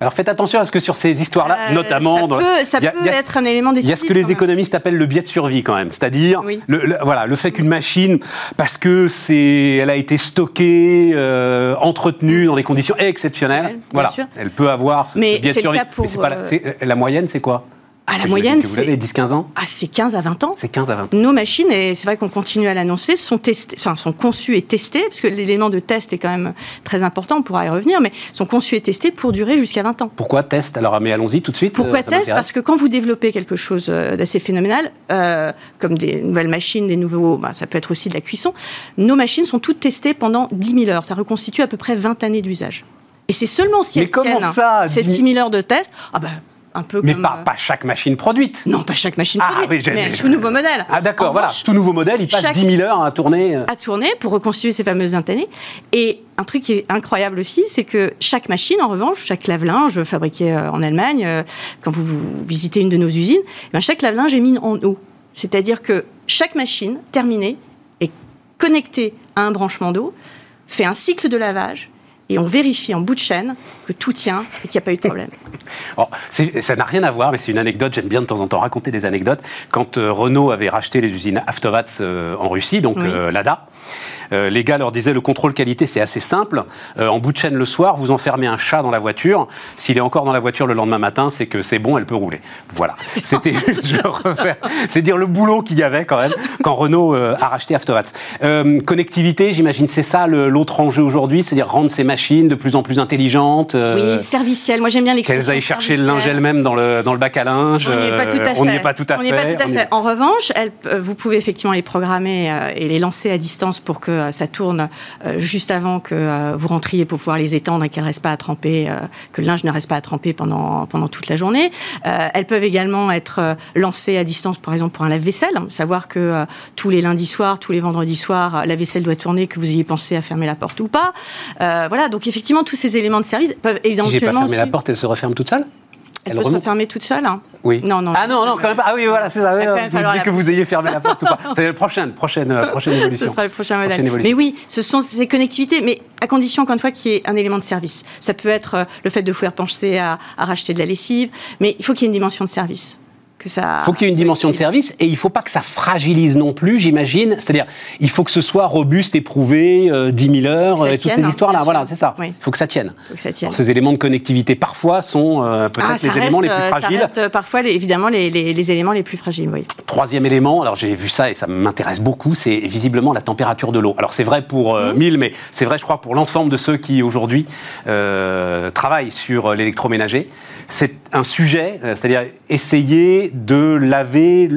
alors faites attention à ce que sur ces histoires-là, euh, notamment, ça peut, ça peut être un élément décisif. Il y a ce que les économistes appellent le biais de survie quand même, c'est-à-dire le, voilà le fait qu'une machine, parce que c'est, elle a été stockée, entretenue dans des conditions exceptionnelles, voilà, elle peut avoir ce biais de survie. mais la moyenne, c'est quoi? À la moyenne, c'est. Vous 10-15 ans Ah, c'est 15 à 20 ans. C'est 15 à 20 ans. Nos machines, et c'est vrai qu'on continue à l'annoncer, sont, testées, enfin, sont conçues et testées, parce que l'élément de test est quand même très important, on pourra y revenir, mais sont conçues et testées pour durer jusqu'à 20 ans. Pourquoi test? Alors, mais allons-y tout de suite. Pourquoi euh, test? Parce que quand vous développez quelque chose euh, d'assez phénoménal, euh, comme des nouvelles machines, des nouveaux. Bah, ça peut être aussi de la cuisson, nos machines sont toutes testées pendant 10 000 heures. Ça reconstitue à peu près 20 années d'usage. Et c'est seulement si elles tiennent ça, ces 10 000 heures de test, ah ben, mais pas, euh, pas, chaque machine produite. Non, pas chaque machine ah, produite, mais tout nouveau modèle. Ah d'accord, voilà, tout nouveau modèle, il passe 10 000 heures à tourner. Euh. À tourner pour reconstituer ces fameuses antennées. Et un truc qui est incroyable aussi, c'est que chaque machine, en revanche, chaque lave-linge fabriqué euh, en Allemagne, quand vous, visitez une de nos usines, eh ben, chaque lave-linge est mis en eau. C'est-à-dire que chaque machine terminée est connectée à un branchement d'eau, fait un cycle de lavage et on vérifie en bout de chaîne que tout tient et qu'il n'y a pas eu de problème. ça n'a rien à voir, mais c'est une anecdote. J'aime bien de temps en temps raconter des anecdotes. Quand euh, Renault avait racheté les usines Avtovats euh, en Russie, donc euh, l'ADA, les gars leur disaient le contrôle qualité, c'est assez simple. en bout de chaîne le soir, vous enfermez un chat dans la voiture. S'il est encore dans la voiture le lendemain matin, c'est que c'est bon, elle peut rouler. Voilà. C'était, c'est dire le boulot qu'il y avait quand même quand Renault a racheté Avtovats. connectivité, j'imagine, c'est ça l'autre enjeu aujourd'hui, c'est-à-dire rendre ces machines de plus en plus intelligentes. oui, servicielles. Moi, j'aime bien l'expression. Qu'elles aillent chercher le linge elles-mêmes dans le, dans le bac à linge. On n'y est pas tout à fait. En revanche, vous pouvez effectivement les programmer et les lancer à distance pour que ça tourne euh, juste avant que euh, vous rentriez pour pouvoir les étendre et qu'elles restent pas à tremper, euh, que le linge ne reste pas à tremper pendant, pendant toute la journée. elles peuvent également être lancées à distance, par exemple, pour un lave-vaisselle. Savoir que tous les lundis soirs, tous les vendredis soirs, la vaisselle doit tourner, que vous ayez pensé à fermer la porte ou pas. voilà, donc effectivement, tous ces éléments de service peuvent éventuellement. Si j'ai pas fermé la porte, elle se referme toute seule elle, peut se refermer toute seule hein Oui. Non, non. Ah non, non, quand même pas. Ah oui, voilà, c'est ça. vous dites que vous ayez fermé la porte ou pas. C'est la prochaine, prochaine, euh, prochaine évolution. Ce sera le prochain modèle. Mais oui, ce sont ces connectivités, mais à condition, encore une fois, qu'il y ait un élément de service. Ça peut être euh, le fait de pouvoir pencher à, à racheter de la lessive, mais il faut qu'il y ait une dimension de service il faut qu'il y ait une dimension de service et il ne faut pas que ça fragilise non plus, j'imagine. C'est-à-dire, il faut que ce soit robuste, éprouvé, 10 000 heures, et toutes ces histoires-là. Voilà, c'est ça. Il faut que ça tienne. ces éléments de connectivité, parfois, sont euh, peut-être ah, les éléments les plus euh, fragiles. Ça reste parfois, évidemment, les, éléments les plus fragiles, oui. Troisième élément, alors j'ai vu ça et ça m'intéresse beaucoup, c'est visiblement la température de l'eau. Alors c'est vrai pour euh, 1000, mmh. mais c'est vrai, je crois, pour l'ensemble de ceux qui aujourd'hui euh, travaillent sur l'électroménager. C'est un sujet, c'est-à-dire essayer de laver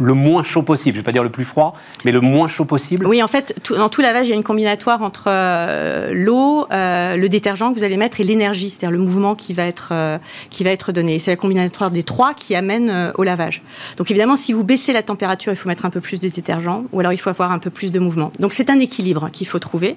le moins chaud possible. Je ne vais pas dire le plus froid, mais le moins chaud possible. Oui, en fait, dans tout lavage, il y a une combinatoire entre euh, l'eau, euh, le détergent que vous allez mettre et l'énergie, c'est-à-dire le mouvement qui va être, euh, qui va être donné. C'est la combinatoire des trois qui amène au lavage. Donc évidemment, si vous baissez la température, il faut mettre un peu plus de détergent, ou alors il faut avoir un peu plus de mouvement. Donc c'est un équilibre qu'il faut trouver.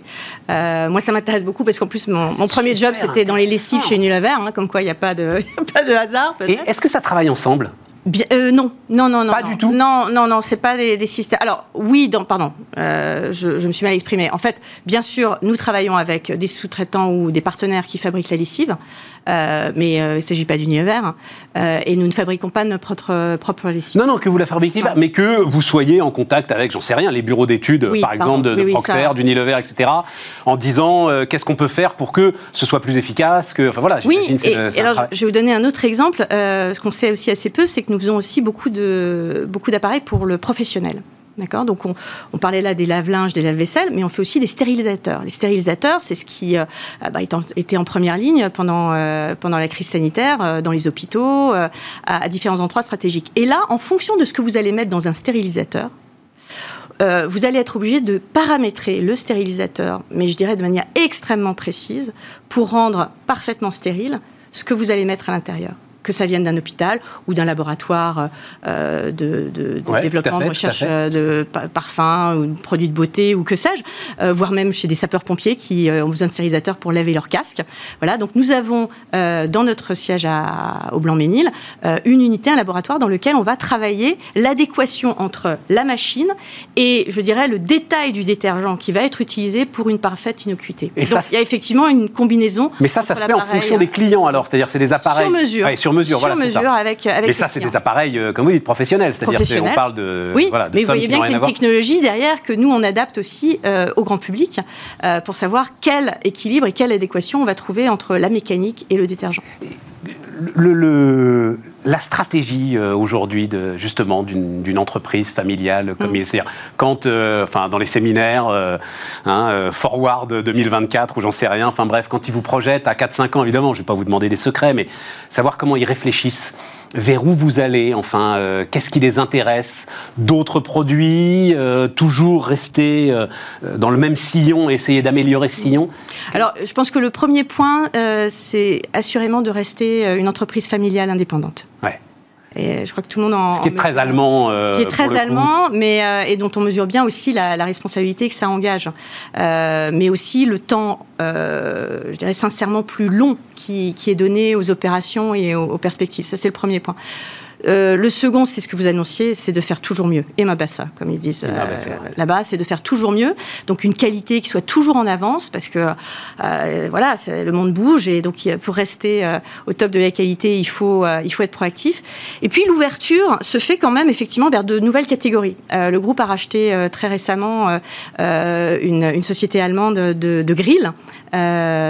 moi, ça m'intéresse beaucoup parce qu'en plus, mon, premier job, c'était dans les lessives chez Unilever, hein, comme quoi il n'y a, pas de, pas de hasard. Et est-ce que ça travaille ensemble? Bien, euh, non, non, non, non. Pas non. du tout Non, non, non, c'est pas des, des systèmes. Alors, oui, dans, pardon, euh, je, je me suis mal exprimée. En fait, bien sûr, nous travaillons avec des sous-traitants ou des partenaires qui fabriquent la lessive, euh, mais euh, il ne s'agit pas d'Unilever. hein. Euh, et nous ne fabriquons pas notre propre, propre lessive. Non, non, que vous la fabriquiez pas, mais que vous soyez en contact avec, j'en sais rien, les bureaux d'études, Oui, par pardon. exemple, de, Oui, Procter, d'Unilever, etc., en disant qu'est-ce qu'on peut faire pour que ce soit plus efficace, que, enfin voilà, Oui, et, alors travail. je vais vous donner un autre exemple. Ce qu'on sait aussi assez peu, c'est que nous faisons aussi beaucoup de beaucoup d'appareils pour le professionnel. On, parlait là des lave-linges, des lave-vaisselle, mais on fait aussi des stérilisateurs. Les stérilisateurs, c'est ce qui euh, bah, était en première ligne pendant, euh, la crise sanitaire, euh, dans les hôpitaux, à, différents endroits stratégiques. Et là, en fonction de ce que vous allez mettre dans un stérilisateur, vous allez être obligé de paramétrer le stérilisateur, mais je dirais de manière extrêmement précise, pour rendre parfaitement stérile ce que vous allez mettre à l'intérieur. Que ça vienne d'un hôpital ou d'un laboratoire euh, de, de- de Ouais, développement, fait, de recherche euh, de pa- parfums ou de produits de beauté ou que sais-je, euh, voire même chez des sapeurs-pompiers qui euh, ont besoin de stérilisateurs pour laver leur casque. Voilà, donc nous avons euh, dans notre siège à, au Blanc-Ménil euh, une unité, un laboratoire dans lequel on va travailler l'adéquation entre la machine et, je dirais, le détail du détergent qui va être utilisé pour une parfaite innocuité. Et ça, donc, il y a effectivement une combinaison. Mais ça, ça se fait en fonction des clients, alors, c'est-à-dire c'est des appareils. Sur mesure. Ouais, sur mesure, voilà, c'est mesure ça. avec, avec Mais les ça, c'est des appareils, euh, comme vous dites, professionnels, c'est-à-dire c'est- on Professionnels. parle de. Oui, voilà, de mais vous voyez bien que c'est une technologie derrière que nous, on adapte aussi euh, au grand public euh, pour savoir quel équilibre et quelle adéquation on va trouver entre la mécanique et le détergent. Le, le- la stratégie euh, aujourd'hui de justement d'une entreprise familiale comme Mm. il c'est-à-dire quand euh, enfin dans les séminaires euh, hein, euh, forward 2024 ou j'en sais rien enfin bref quand ils vous projettent à 4 5 ans évidemment je vais pas vous demander des secrets mais savoir comment ils réfléchissent vers où vous allez enfin euh, qu'est-ce qui les intéresse? D'autres produits euh, toujours rester euh, dans le même sillon essayer d'améliorer ce sillon? Alors, je pense que le premier point, c'est assurément de rester une entreprise familiale indépendante. ouais Et je crois que tout le monde en. ce qui est très allemand euh, Ce qui est très allemand, mais euh, et dont on mesure bien aussi la, la responsabilité que ça engage, Euh, mais aussi le temps, euh, je dirais sincèrement plus long qui, qui est donné aux opérations et aux, aux perspectives. Ça, c'est le premier point. Euh, le second, c'est ce que vous annonciez, c'est de faire toujours mieux. Et ma bassa, comme ils disent euh, là-bas, c'est de faire toujours mieux. Donc une qualité qui soit toujours en avance, parce que euh, voilà, le monde bouge et donc pour rester au top de la qualité, il faut il faut être proactif. Et puis l'ouverture se fait quand même effectivement vers de nouvelles catégories. Le groupe a racheté très récemment une, une société allemande de, de grill,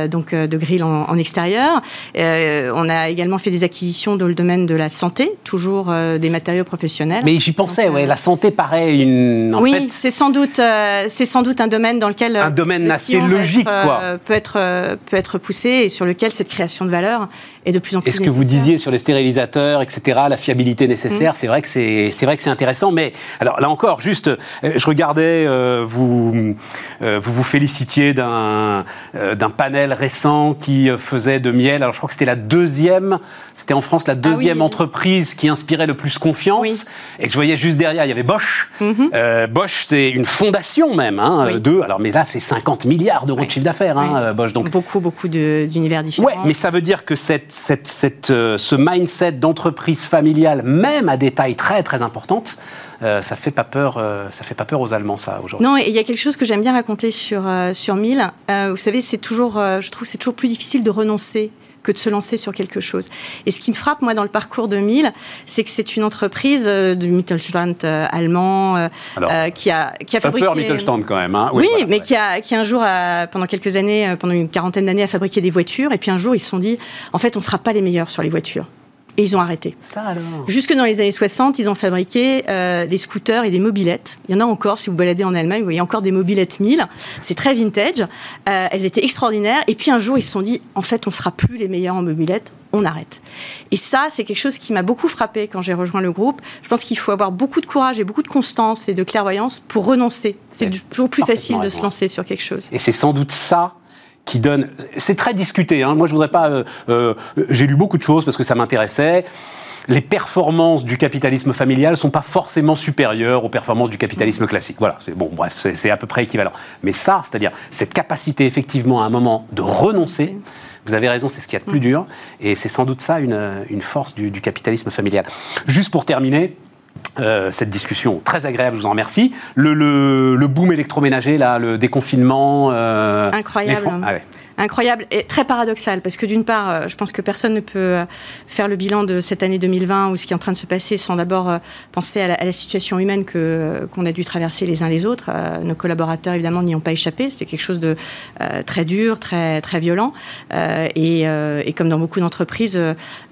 donc de grill en, en extérieur. On a également fait des acquisitions dans le domaine de la santé, toujours euh, des matériaux professionnels. Mais j'y pensais, Donc, euh, ouais, la santé paraît une. En oui, c'est sans doute, euh, c'est sans doute un domaine dans lequel euh, Un domaine le assez logique, être, quoi. euh, peut être euh, peut être poussé et sur lequel cette création de valeur est de plus en plus. est-ce que vous disiez sur les stérilisateurs, etc., la fiabilité nécessaire, c'est vrai que c'est c'est vrai que c'est intéressant. Mais alors là encore, juste, euh, je regardais, euh, vous euh, vous vous félicitiez d'un euh, d'un panel récent qui euh, faisait de miel. Alors je crois que c'était la deuxième, c'était en France la deuxième Ah oui. entreprise qui inspirait le plus confiance. Oui. Et que je voyais juste derrière, il y avait Bosch. Mhm. Euh, Bosch, c'est une fondation même, hein, Oui. de. Alors mais là, c'est 50 milliards d'euros Oui. de chiffre d'affaires, hein, Oui. euh, Bosch. Donc beaucoup beaucoup d'univers différents. Ouais, mais ça veut dire que cette, cette, cette, euh, ce mindset d'entreprise familiale, même à des tailles très très importantes, euh, ça fait pas peur. euh, ça fait pas peur aux Allemands, ça aujourd'hui. Non, et il y a quelque chose que j'aime bien raconter sur euh, sur 1000. Euh, vous savez, c'est toujours, je trouve, c'est toujours plus difficile de renoncer que de se lancer sur quelque chose. Et ce qui me frappe, moi, dans le parcours de 1000, c'est que c'est une entreprise euh, du Mittelstand euh, allemand euh, Alors, euh, qui a qui a fabriqué. Upper Mittelstand quand même. Hein. Oui, voilà, mais ouais. qui, a, qui un jour, a, pendant quelques années, pendant une quarantaine d'années, a fabriqué des voitures. Et puis un jour, ils se sont dit, en fait, on ne sera pas les meilleurs sur les voitures. Et ils ont arrêté. Ça alors. Jusque dans les années 60, ils ont fabriqué euh, des scooters et des mobilettes. Il y en a encore, si vous baladez en Allemagne, vous voyez encore des mobilettes 1000. C'est très vintage. Euh, elles étaient extraordinaires. Et puis un jour, ils se sont dit, en fait, on sera plus les meilleurs en mobilettes, on arrête. Et ça, c'est quelque chose qui m'a beaucoup frappé quand j'ai rejoint le groupe. Je pense qu'il faut avoir beaucoup de courage et beaucoup de constance et de clairvoyance pour renoncer. C'est toujours plus facile de se lancer sur quelque chose. Et c'est sans doute ça qui donne. C'est très discuté. Hein. Moi, je voudrais pas. euh, euh, J'ai lu beaucoup de choses parce que ça m'intéressait. Les performances du capitalisme familial sont pas forcément supérieures aux performances du capitalisme classique. Voilà, c'est bon, bref, c'est à peu près équivalent. Mais ça, c'est-à-dire cette capacité effectivement à un moment de renoncer, Vous avez raison, c'est ce qu'il y a de plus dur. Et c'est sans doute ça une, une force du, capitalisme familial. Juste pour terminer, euh, cette discussion très agréable, je vous en remercie. Le, le, boom électroménager, là, le déconfinement. Euh, Incroyable. Ah incroyable et très paradoxal parce que d'une part, euh, je pense que personne ne peut euh, faire le bilan de cette année 2020 ou ce qui est en train de se passer sans d'abord euh, penser à la, situation humaine que qu'on a dû traverser les uns les autres. Nos collaborateurs évidemment n'y ont pas échappé. C'était quelque chose de très dur, très très violent et, comme dans beaucoup d'entreprises,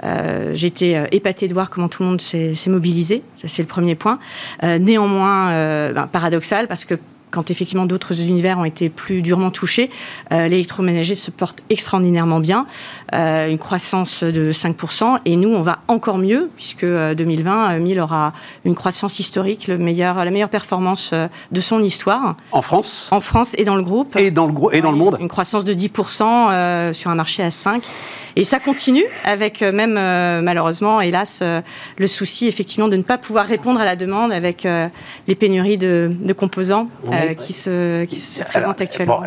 été épatée de voir comment tout le monde s'est mobilisé. Ça c'est le premier point. néanmoins, ben, paradoxal parce que quand effectivement d'autres univers ont été plus durement touchés, euh, l'électroménager se porte extraordinairement bien, euh, une croissance de 5%, et nous, on va encore mieux, puisque 2020, euh, 1000 aura une croissance historique, le meilleur, la meilleure performance de son histoire. En France? En France et dans le groupe. Et dans le, et dans le monde Une croissance de 10% sur un marché à 5%. Et ça continue avec même malheureusement, hélas, le souci effectivement de ne pas pouvoir répondre à la demande avec les pénuries de, composants qui se qui se présentent actuellement.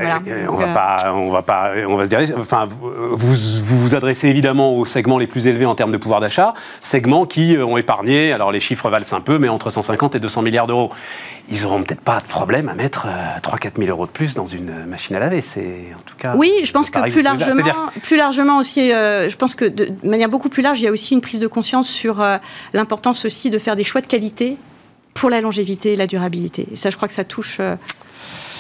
on va pas, on va pas, on va se dire. Enfin, vous, vous vous adressez évidemment aux segments les plus élevés en termes de pouvoir d'achat, segments qui ont épargné. Alors les chiffres valent un peu, mais entre 150 et 200 milliards d'euros ils n'auront peut-être pas de problème à mettre 3-4 000 euros de plus dans une machine à laver. C'est en tout cas. Oui, je pense que plus largement, plus largement aussi, euh, je pense que de, manière beaucoup plus large, il y a aussi une prise de conscience sur euh, l'importance aussi de faire des choix de qualité pour la longévité et la durabilité. Et ça, je crois que ça touche. Euh,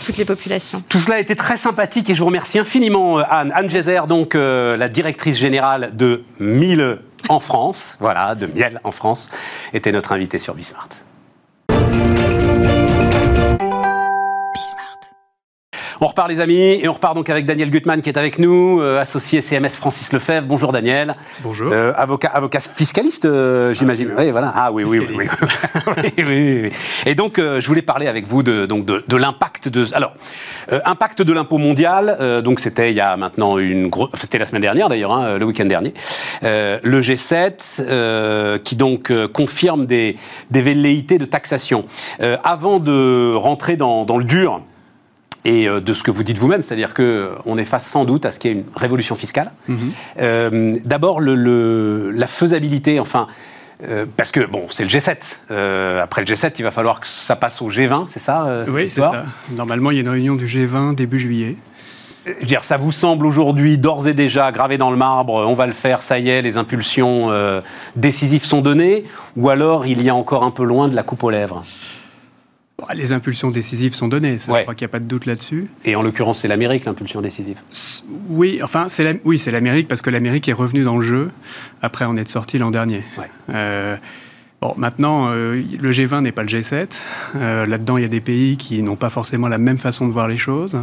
toutes les populations. Tout cela a été très sympathique et je vous remercie infiniment Anne. Anne Gézer, donc la directrice générale de Miele en France, voilà, de Miel en France, était notre invitée sur Bismart. On repart les amis et on repart donc avec Daniel Gutmann qui est avec nous, euh, associé CMS Francis Lefebvre. Bonjour Daniel. Bonjour. Euh, avocat, avocat fiscaliste, euh, j'imagine. Ah, oui, voilà. Ah oui, oui, oui, oui. oui, Et donc je voulais parler avec vous de, donc de, l'impact de. Alors, impact de l'impôt mondial. donc c'était il y a maintenant une grosse. C'était la semaine dernière d'ailleurs, hein, le week-end dernier. le G7 qui donc confirme des, des velléités de taxation. avant de rentrer dans, dans le dur et euh, de ce que vous dites vous-même, c'est-à-dire qu'on est face sans doute à ce qui est une révolution fiscale. Mhm. Euh, d'abord, le, la faisabilité, enfin, euh, parce que, bon, c'est le G7. après le G7, il va falloir que ça passe au G20, c'est ça Oui, c'est ça. Normalement, il y a une réunion du G20 début juillet. Je veux dire, ça vous semble aujourd'hui d'ores et déjà gravé dans le marbre, on va le faire, ça y est, les impulsions décisives sont données, ou alors il y a encore un peu loin de la coupe aux lèvres? Les impulsions décisives sont données, ça, je crois qu'il n'y a pas de doute là-dessus. Et en l'occurrence, c'est l'Amérique, l'impulsion décisive Oui, enfin, c'est la... oui, c'est l'Amérique parce que l'Amérique est revenue dans le jeu après en être sorti l'an dernier. Euh, bon, maintenant, euh, le G20 n'est pas le G7. Euh, là-dedans, il y a des pays qui n'ont pas forcément la même façon de voir les choses.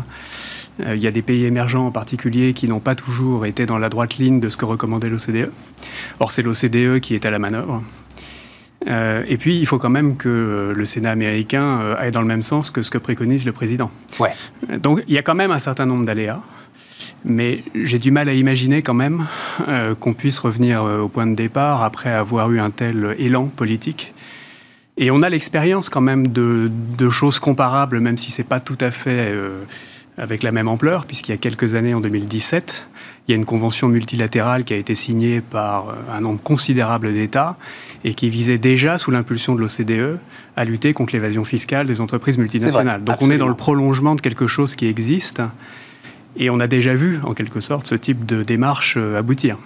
Il y a des pays émergents en particulier qui n'ont pas toujours été dans la droite ligne de ce que recommandait l'OCDE. Or, c'est l'OCDE qui est à la manœuvre. Euh, et puis, il faut quand même que euh, le Sénat américain euh, aille dans le même sens que ce que préconise le président. Ouais. Donc, il y a quand même un certain nombre d'aléas. Mais j'ai du mal à imaginer quand même qu'on puisse revenir au point de départ après avoir eu un tel élan politique. Et on a l'expérience quand même de, de, choses comparables, même si c'est pas tout à fait avec la même ampleur, puisqu'il y a quelques années, en 2017, il y a une convention multilatérale qui a été signée par euh, un nombre considérable d'États et qui visait déjà, sous l'impulsion de l'OCDE, à lutter contre l'évasion fiscale des entreprises multinationales. Donc on est dans le prolongement de quelque chose qui existe et on a déjà vu, en quelque sorte, ce type de démarche euh, aboutir.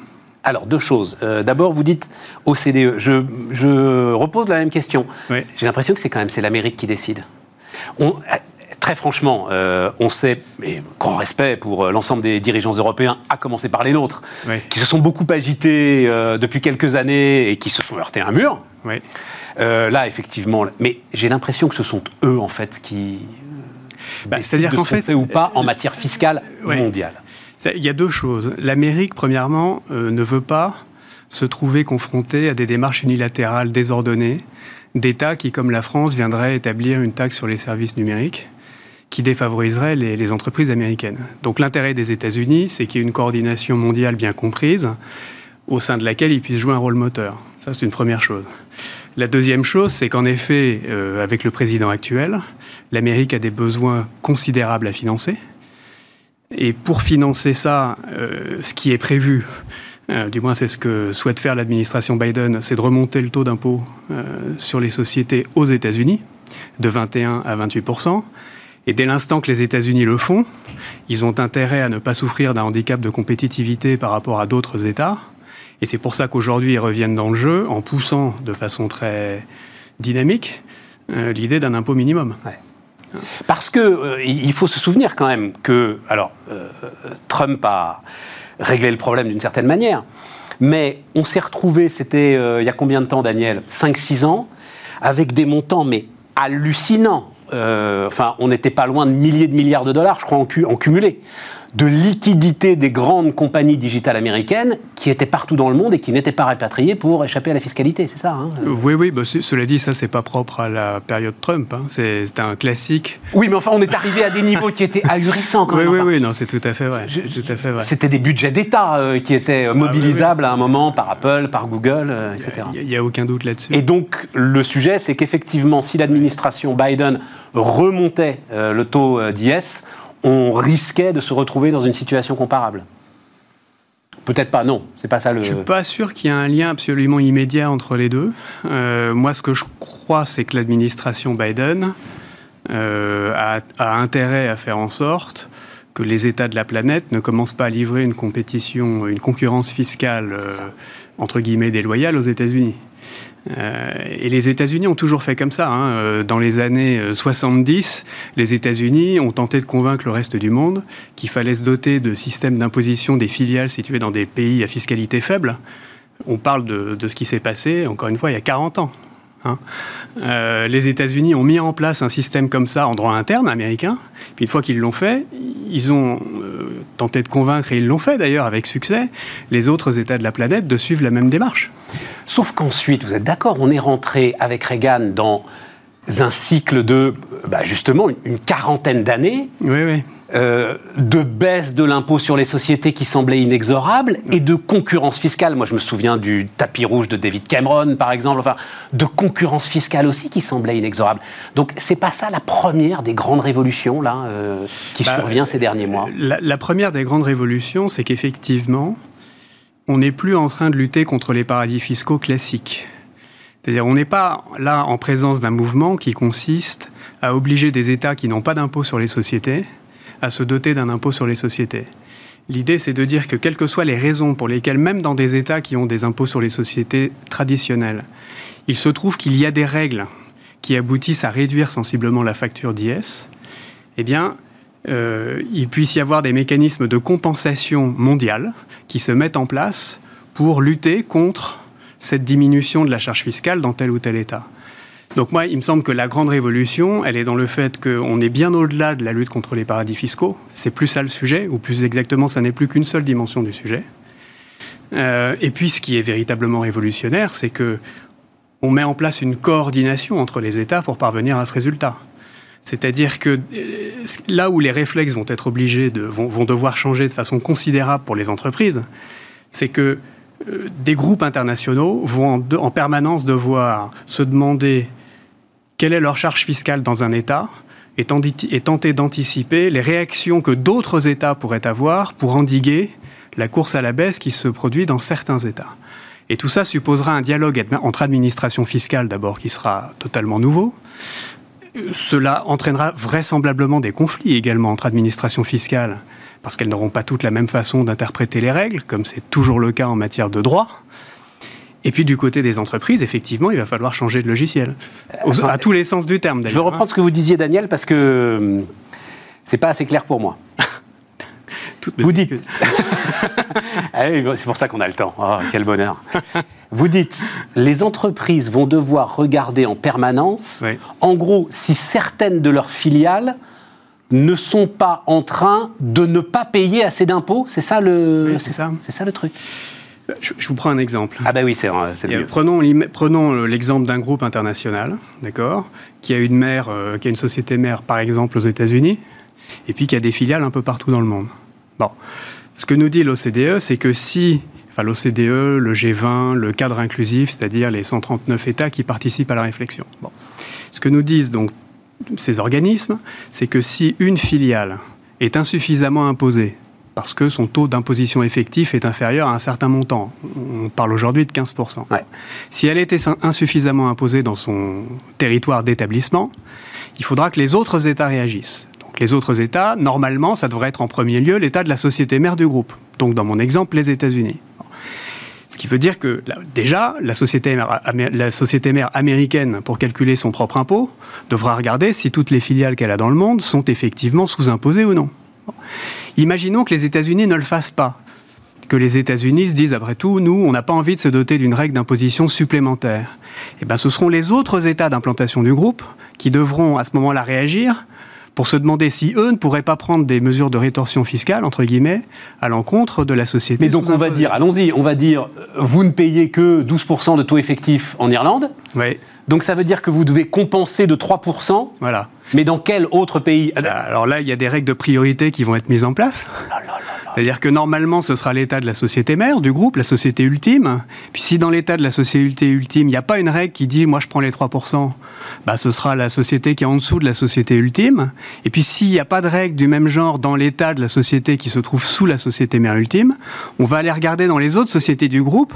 Alors, deux choses. Euh, d'abord, vous dites OCDE. Je, je repose la même question. J'ai l'impression que c'est quand même c'est l'Amérique qui décide. On, très franchement, euh, on sait, mais grand respect pour euh, l'ensemble des dirigeants européens, à commencer par les nôtres, qui se sont beaucoup agités euh, depuis quelques années et qui se sont heurtés à un mur. là, effectivement, mais j'ai l'impression que ce sont eux, en fait, qui. Bah, C'est-à-dire qu'en fait, fait ou pas en matière fiscale mondiale. Il y a deux choses. L'Amérique, premièrement, ne veut pas se trouver confrontée à des démarches unilatérales désordonnées d'États qui, comme la France, viendraient établir une taxe sur les services numériques qui défavoriserait les, entreprises américaines. Donc l'intérêt des États-Unis, c'est qu'il y ait une coordination mondiale bien comprise, au sein de laquelle ils puissent jouer un rôle moteur. Ça, c'est une première chose. La deuxième chose, c'est qu'en effet, euh, avec le président actuel, l'Amérique a des besoins considérables à financer. Et pour financer ça, euh, ce qui est prévu, euh, du moins c'est ce que souhaite faire l'administration Biden, c'est de remonter le taux d'impôt sur les sociétés aux États-Unis de 21 à 28 et dès l'instant que les États-Unis le font, ils ont intérêt à ne pas souffrir d'un handicap de compétitivité par rapport à d'autres États. Et c'est pour ça qu'aujourd'hui, ils reviennent dans le jeu en poussant de façon très dynamique l'idée d'un impôt minimum. Parce que euh, il faut se souvenir quand même que, alors, euh, Trump a réglé le problème d'une certaine manière, mais on s'est retrouvé, c'était euh, il y a combien de temps, Daniel? 5-6 ans, avec des montants, mais hallucinants. Enfin, on n'était pas loin de milliers de milliards de dollars, je crois, en cumulé de liquidité des grandes compagnies digitales américaines qui étaient partout dans le monde et qui n'étaient pas répatriées pour échapper à la fiscalité, c'est ça hein? Oui, oui, bah, cela dit, ça, c'est pas propre à la période Trump. Hein. C'est un classique. Oui, mais enfin, on est arrivé à des niveaux qui étaient ahurissants quand oui, même. Oui, oui, non, c'est tout à fait vrai. C'était des budgets d'État euh, qui étaient ah, mobilisables à un moment par Apple, par Google, euh, etc. Il n'y a, aucun doute là-dessus. Et donc, le sujet, c'est qu'effectivement, si l'administration Biden remontait euh, le taux d'IS, on risquait de se retrouver dans une situation comparable. Peut-être pas, non, c'est pas ça le. Je suis pas sûr qu'il y ait un lien absolument immédiat entre les deux. Euh, moi, ce que je crois, c'est que l'administration Biden euh, a, intérêt à faire en sorte que les États de la planète ne commencent pas à livrer une compétition, une concurrence fiscale euh, entre guillemets déloyale aux États-Unis. Euh, et les États-Unis ont toujours fait comme ça. Hein. Euh, dans les années 70, euh, les États-Unis ont tenté de convaincre le reste du monde qu'il fallait se doter de systèmes d'imposition des filiales situées dans des pays à fiscalité faible. On parle de, de ce qui s'est passé, encore une fois, il y a 40 ans. Hein. Euh, les États-Unis ont mis en place un système comme ça en droit interne américain. Puis une fois qu'ils l'ont fait, ils ont euh, tenté de convaincre, et ils l'ont fait d'ailleurs avec succès, les autres États de la planète de suivre la même démarche. Sauf qu'ensuite, vous êtes d'accord, on est rentré avec Reagan dans un cycle de, bah, justement, une quarantaine d'années. Oui, oui. Euh, de baisse de l'impôt sur les sociétés qui semblait inexorable et de concurrence fiscale. Moi, je me souviens du tapis rouge de David Cameron, par exemple, enfin, de concurrence fiscale aussi qui semblait inexorable. Donc, c'est pas ça la première des grandes révolutions là euh, qui bah, survient ces derniers mois. La, première des grandes révolutions, c'est qu'effectivement, on n'est plus en train de lutter contre les paradis fiscaux classiques. C'est-à-dire, on n'est pas là en présence d'un mouvement qui consiste à obliger des États qui n'ont pas d'impôt sur les sociétés à se doter d'un impôt sur les sociétés. L'idée, c'est de dire que quelles que soient les raisons pour lesquelles, même dans des États qui ont des impôts sur les sociétés traditionnels, il se trouve qu'il y a des règles qui aboutissent à réduire sensiblement la facture d'IS, eh bien, euh, il puisse y avoir des mécanismes de compensation mondiale qui se mettent en place pour lutter contre cette diminution de la charge fiscale dans tel ou tel État. Donc moi, il me semble que la grande révolution, elle est dans le fait qu'on est bien au-delà de la lutte contre les paradis fiscaux. C'est plus ça le sujet, ou plus exactement, ça n'est plus qu'une seule dimension du sujet. Euh, et puis, ce qui est véritablement révolutionnaire, c'est que on met en place une coordination entre les États pour parvenir à ce résultat. C'est-à-dire que euh, là où les réflexes vont être obligés de, vont, devoir changer de façon considérable pour les entreprises, c'est que des groupes internationaux vont en, permanence devoir se demander quelle est leur charge fiscale dans un État et, tenter d'anticiper les réactions que d'autres États pourraient avoir pour endiguer la course à la baisse qui se produit dans certains États. Et tout ça supposera un dialogue entre administrations fiscales d'abord qui sera totalement nouveau. Cela entraînera vraisemblablement des conflits également entre administrations fiscales parce qu'elles n'auront pas toutes la même façon d'interpréter les règles, comme c'est toujours le cas en matière de droit. Et puis du côté des entreprises, effectivement, il va falloir changer de logiciel. à tous les sens du terme, d'ailleurs. Je veux reprendre ce que vous disiez, Daniel, parce que hum, c'est pas assez clair pour moi. vous dites. Ah c'est pour ça qu'on a le temps. Oh, quel bonheur. vous dites, les entreprises vont devoir regarder en permanence, en gros, si certaines de leurs filiales ne sont pas en train de ne pas payer assez d'impôts. C'est ça le. c'est ça. Ça le truc. Je, vous prends un exemple. Ah bah oui, c'est le Prenons, prenons l'exemple d'un groupe international, d'accord, qui a une mère, euh, qui a une société mère, par exemple aux États-Unis, et puis qui a des filiales un peu partout dans le monde. Bon, ce que nous dit l'OCDE, c'est que si, enfin l'OCDE, le G20, le cadre inclusif, c'est-à-dire les 139 États qui participent à la réflexion. Bon, ce que nous disent donc ces organismes, c'est que si une filiale est insuffisamment imposée parce que son taux d'imposition effectif est inférieur à un certain montant. On parle aujourd'hui de 15%. Si elle était insuffisamment imposée dans son territoire d'établissement, il faudra que les autres États réagissent. Donc les autres États, normalement, ça devrait être en premier lieu l'État de la société mère du groupe. Donc dans mon exemple, les États-Unis. Ce qui veut dire que déjà, la société, mère, américaine, pour calculer son propre impôt, devra regarder si toutes les filiales qu'elle a dans le monde sont effectivement sous-imposées ou non. Imaginons que les États-Unis ne le fassent pas. Que les États-Unis se disent, après tout, nous, on n'a pas envie de se doter d'une règle d'imposition supplémentaire. Eh bien, ce seront les autres États d'implantation du groupe qui devront à ce moment-là réagir pour se demander si eux ne pourraient pas prendre des mesures de rétorsion fiscale, entre guillemets, à l'encontre de la société. Mais donc on va dire, allons-y, on va dire, vous ne payez que 12% de taux effectif en Irlande. Oui. Donc ça veut dire que vous devez compenser de 3%. Voilà. Mais dans quel autre pays Alors là, il y a des règles de priorité qui vont être mises en place. Oh c'est-à-dire que normalement, ce sera l'état de la société mère, du groupe, la société ultime. Puis si dans l'état de la société ultime, il n'y a pas une règle qui dit moi je prends les 3%, bah, ce sera la société qui est en dessous de la société ultime. Et puis s'il n'y a pas de règle du même genre dans l'état de la société qui se trouve sous la société mère ultime, on va aller regarder dans les autres sociétés du groupe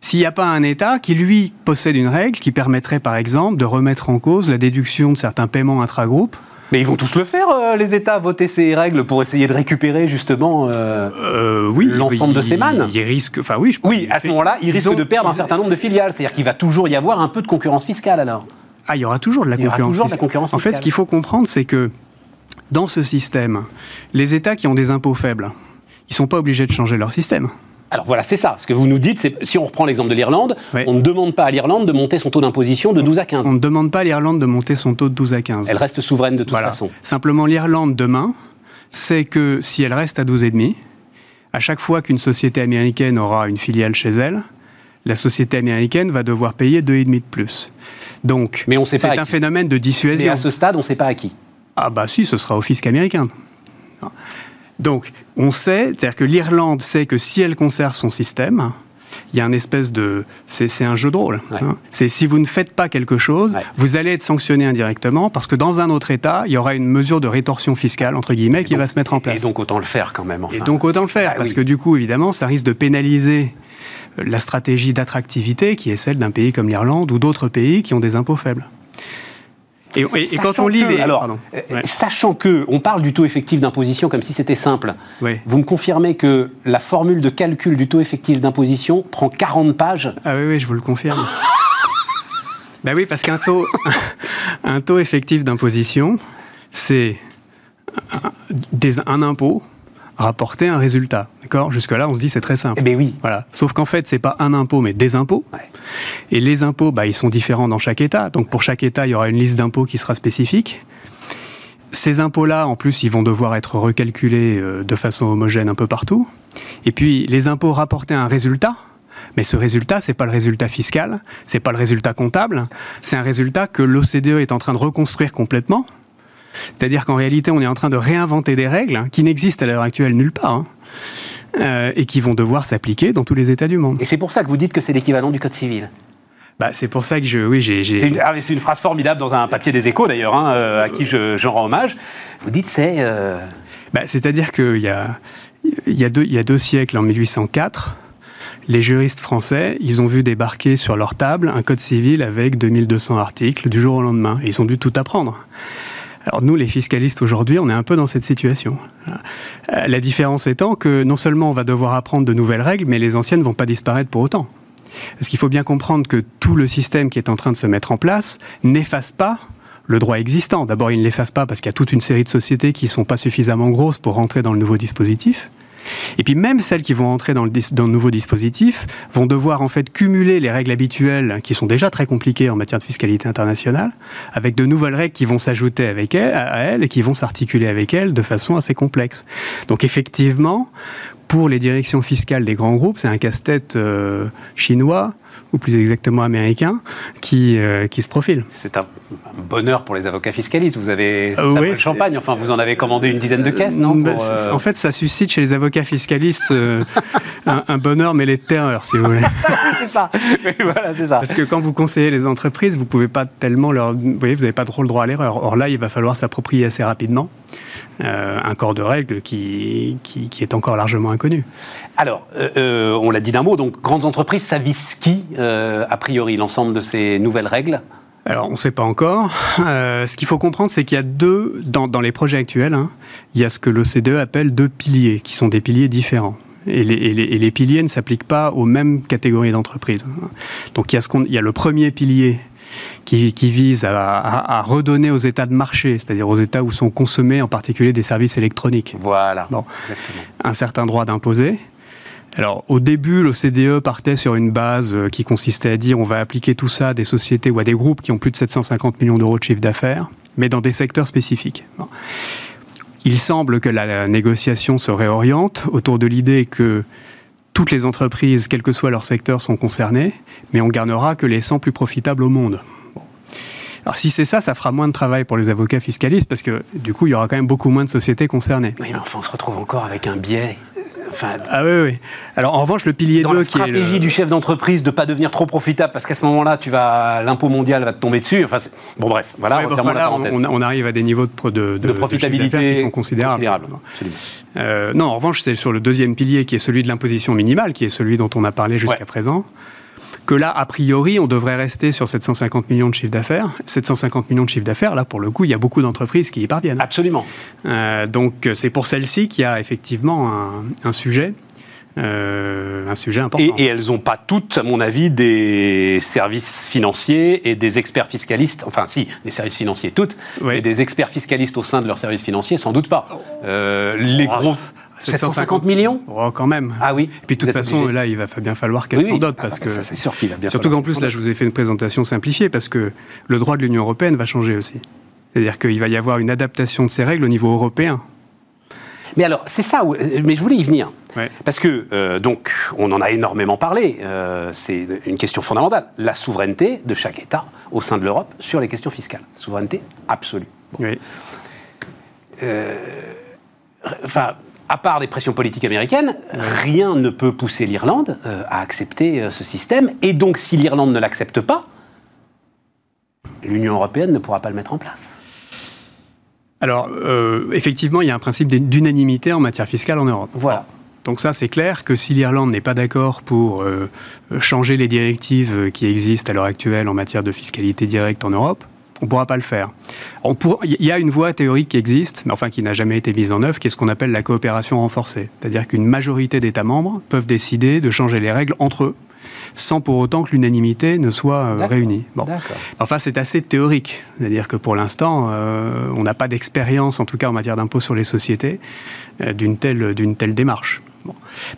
s'il n'y a pas un État qui, lui, possède une règle qui permettrait, par exemple, de remettre en cause la déduction de certains paiements intra-groupes mais ils vont tous le faire, euh, les États, voter ces règles pour essayer de récupérer justement euh, euh, oui, l'ensemble de ces mannes. Ils risquent, enfin oui, je Oui, à ce moment-là, ils, risquent de perdre un certain nombre de filiales. C'est-à-dire qu'il va toujours y avoir un peu de concurrence fiscale alors. Ah, il y aura toujours de la, concurrence, toujours de la concurrence fiscale. En fait, ce qu'il faut comprendre, c'est que dans ce système, les États qui ont des impôts faibles, ils ne sont pas obligés de changer leur système. Alors voilà, c'est ça. Ce que vous nous dites, c'est si on reprend l'exemple de l'Irlande, on ne demande pas à l'Irlande de monter son taux d'imposition de 12 à 15. On ne demande pas à l'Irlande de monter son taux de 12 à 15. Elle reste souveraine de toute façon. Simplement, l'Irlande demain, c'est que si elle reste à 12,5, à chaque fois qu'une société américaine aura une filiale chez elle, la société américaine va devoir payer 2,5 de plus. Donc, c'est un phénomène de dissuasion. Mais à ce stade, on ne sait pas à qui. Ah bah si, ce sera au fisc américain. Donc, on sait, c'est-à-dire que l'Irlande sait que si elle conserve son système, il y a un espèce de. C'est un jeu de rôle. Hein. C'est si vous ne faites pas quelque chose, vous allez être sanctionné indirectement parce que dans un autre État, il y aura une mesure de rétorsion fiscale, entre guillemets, qui va se mettre en place. Et donc autant le faire quand même. Et donc autant le faire, ah parce que du coup, évidemment, ça risque de pénaliser la stratégie d'attractivité qui est celle d'un pays comme l'Irlande ou d'autres pays qui ont des impôts faibles. Et, quand on lit les... Alors, euh, sachant que on parle du taux effectif d'imposition comme si c'était simple, vous me confirmez que la formule de calcul du taux effectif d'imposition prend 40 pages Ah oui, oui, je vous le confirme. ben oui, parce qu'un taux, un taux effectif d'imposition, c'est un impôt rapporter un résultat. D'accord? Jusque-là, on se dit c'est très simple. Eh bien oui. Voilà. Sauf qu'en fait, c'est pas un impôt, mais des impôts. Et les impôts, bah, ils sont différents dans chaque État. Donc pour chaque État, il y aura une liste d'impôts qui sera spécifique. Ces impôts-là, en plus, ils vont devoir être recalculés euh, de façon homogène un peu partout. Et puis, les impôts rapporter un résultat, mais ce résultat, c'est pas le résultat fiscal, c'est pas le résultat comptable, c'est un résultat que l'OCDE est en train de reconstruire complètement c'est-à-dire qu'en réalité, on est en train de réinventer des règles hein, qui n'existent à l'heure actuelle nulle part. Hein, euh, et qui vont devoir s'appliquer dans tous les États du monde. Et c'est pour ça que vous dites que c'est l'équivalent du Code civil bah, c'est pour ça que je, oui, j'ai. C'est ah, une, phrase formidable dans un papier des Échos d'ailleurs, hein, euh, à qui je, rends hommage. Vous dites c'est. Euh, bah, c'est-à-dire qu'il y a, il y, a deux, il y a deux siècles, en 1804, les juristes français, ils ont vu débarquer sur leur table un code civil avec 2200 articles du jour au lendemain. Et ils ont dû tout apprendre. Alors nous, les fiscalistes aujourd'hui, on est un peu dans cette situation. Euh, la différence étant que non seulement on va devoir apprendre de nouvelles règles, mais les anciennes ne vont pas disparaître pour autant. Parce qu'il faut bien comprendre que tout le système qui est en train de se mettre en place n'efface pas le droit existant. D'abord, il ne l'efface pas parce qu'il y a toute une série de sociétés qui ne sont pas suffisamment grosses pour rentrer dans le nouveau dispositif. Et puis même celles qui vont entrer dans le, dans le, nouveau dispositif vont devoir en fait cumuler les règles habituelles qui sont déjà très compliquées en matière de fiscalité internationale avec de nouvelles règles qui vont s'ajouter avec elles, à elles et qui vont s'articuler avec elles de façon assez complexe. Donc effectivement, pour les directions fiscales des grands groupes, c'est un casse-tête euh, chinois ou plus exactement américain, qui, euh, qui se profile. C'est un bonheur pour les avocats fiscalistes. Vous avez ça oui, champagne, enfin vous en avez commandé une dizaine de caisses, non bah, En fait, ça suscite chez les avocats fiscalistes un, un, bonheur mêlé de terreur, si vous voulez. c'est ça. voilà, c'est ça. Parce que quand vous conseillez les entreprises, vous pouvez pas tellement leur, vous voyez, vous n'avez pas trop le droit à l'erreur. Or là, il va falloir s'approprier assez rapidement. Euh, un corps de règles qui, qui, est encore largement inconnu. Alors, euh, euh, on l'a dit d'un mot, donc grandes entreprises, ça vise qui, a priori, l'ensemble de ces nouvelles règles? Alors, on ne sait pas encore. ce qu'il faut comprendre, c'est qu'il y a deux, dans, dans les projets actuels, hein, il y a ce que l'OCDE appelle deux piliers, qui sont des piliers différents. Et les, et les, piliers ne s'appliquent pas aux mêmes catégories d'entreprises. Donc, il y, a ce il y a le premier pilier qui, vise à, redonner aux États de marché, c'est-à-dire aux États où sont consommés en particulier des services électroniques. Voilà. un certain droit d'imposer. Alors, au début, l'OCDE partait sur une base euh, qui consistait à dire on va appliquer tout ça à des sociétés ou à des groupes qui ont plus de 750 millions d'euros de chiffre d'affaires, mais dans des secteurs spécifiques. Il semble que la négociation se réoriente autour de l'idée que toutes les entreprises, quel que soit leur secteur, sont concernées, mais on garnera que les 100 plus profitables au monde. Alors si c'est ça, ça fera moins de travail pour les avocats fiscalistes parce que du coup, il y aura quand même beaucoup moins de sociétés concernées. Oui, mais enfin, on se retrouve encore avec un biais ah oui, oui. Alors en revanche, le pilier 2 qui stratégie du chef d'entreprise de ne pas devenir trop profitable parce qu'à ce moment-là, tu vas l'impôt mondial va te tomber dessus. Enfin, bon bref, voilà. on, arrive à des niveaux de, de, de, profitabilité qui sont considérables. Euh, non, en revanche, c'est sur le deuxième pilier qui est celui de l'imposition minimale, qui est celui dont on a parlé jusqu'à présent que là, a priori, on devrait rester sur 750 millions de chiffre d'affaires. 750 millions de chiffre d'affaires, là, pour le coup, il y a beaucoup d'entreprises qui y parviennent. Absolument. Euh, donc, c'est pour celles-ci qu'il y a effectivement un, sujet. Euh, un sujet important. Et, elles n'ont pas toutes, à mon avis, des services financiers et des experts fiscalistes. Enfin, si, des services financiers toutes, mais des experts fiscalistes au sein de leurs services financiers, sans doute pas. Euh, les gros 750 millions? Oh, Quand même. Ah oui. Et puis de toute façon, là, il va bien falloir qu'elle s'en dote. Parce ah, que... Ça, c'est sûr qu'il va bien Surtout qu'en plus, là, je vous ai fait une présentation simplifiée parce que le droit de l'Union européenne va changer aussi. C'est-à-dire qu'il va y avoir une adaptation de ces règles au niveau européen. Mais alors, c'est ça, mais je voulais y venir. Parce que, euh, donc, on en a énormément parlé, euh, c'est une question fondamentale, la souveraineté de chaque État au sein de l'Europe sur les questions fiscales. Souveraineté absolue. Oui. Euh, enfin, à part des pressions politiques américaines, rien ne peut pousser l'Irlande euh, à accepter euh, ce système. Et donc, si l'Irlande ne l'accepte pas, l'Union européenne ne pourra pas le mettre en place. Alors, euh, effectivement, il y a un principe d'unanimité en matière fiscale en Europe. Voilà. Donc ça, c'est clair que si l'Irlande n'est pas d'accord pour changer les directives qui existent à l'heure actuelle en matière de fiscalité directe en Europe, on ne pourra pas le faire. Il y a une voie théorique qui existe, mais enfin qui n'a jamais été mise en œuvre, qui est ce qu'on appelle la coopération renforcée. C'est-à-dire qu'une majorité d'États membres peuvent décider de changer les règles entre eux, sans pour autant que l'unanimité ne soit euh, réunie. Bon. Enfin, c'est assez théorique. C'est-à-dire que pour l'instant, euh, on n'a pas d'expérience, en tout cas en matière d'impôt sur les sociétés, euh, d'une telle, telle démarche.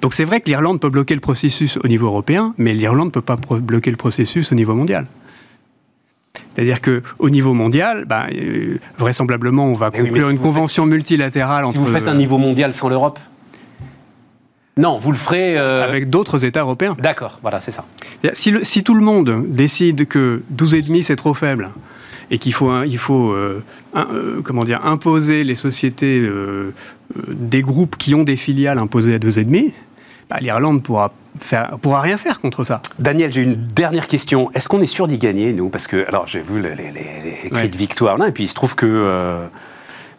Donc c'est vrai que l'Irlande peut bloquer le processus au niveau européen, mais l'Irlande ne peut pas bloquer le processus au niveau mondial. C'est-à-dire qu'au niveau mondial, bah, euh, vraisemblablement, on va conclure une convention multilatérale entre. Si vous faites un niveau mondial sans l'Europe non, vous le ferez... Euh, Avec d'autres États européens. D'accord, voilà, c'est ça. Si, tout le monde décide que 12,5 c'est trop faible et qu'il faut, il faut euh, comment dire, imposer les sociétés des groupes qui ont des filiales imposées à 2,5, bah, l'Irlande pourra faire, pourra rien faire contre ça. Daniel, j'ai une dernière question. Est-ce qu'on est sûr d'y gagner, nous? Parce que, alors, j'ai vu les, les, cris de victoire là, et puis il se trouve que. Euh,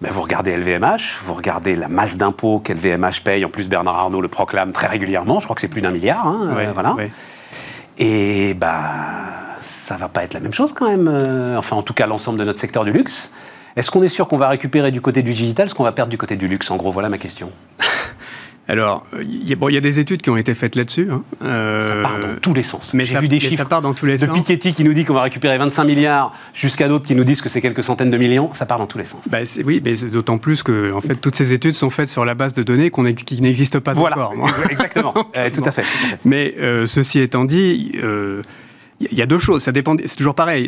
ben, vous regardez LVMH, vous regardez la masse d'impôts qu'LVMH paye. En plus, Bernard Arnault le proclame très régulièrement. Je crois que c'est plus d'un milliard. Hein, euh, voilà. Et ben, ça va pas être la même chose quand même. Euh, enfin, en tout cas, l'ensemble de notre secteur du luxe. Est-ce qu'on est sûr qu'on va récupérer du côté du digital, ce qu'on va perdre du côté du luxe? En gros, voilà ma question. Alors, il y, a des études qui ont été faites là-dessus. Hein. Euh, ça part dans tous les sens. Mais J'ai vu des chiffres. Ça part dans tous les de Piketty qui nous dit qu'on va récupérer 25 milliards, jusqu'à d'autres qui nous disent que c'est quelques centaines de millions. Ça part dans tous les sens. Bah, oui, mais d'autant plus que, en fait, toutes ces études sont faites sur la base de données qui n'existent pas encore. Exactement. Euh, tout, à fait, Mais euh, ceci étant dit. il y a deux choses, ça dépend. C'est toujours pareil.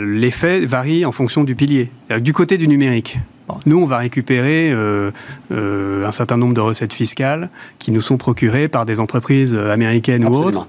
L'effet varie en fonction du pilier. Du côté du numérique, Nous, on va récupérer euh, euh, un certain nombre de recettes fiscales qui nous sont procurées par des entreprises américaines ou autres,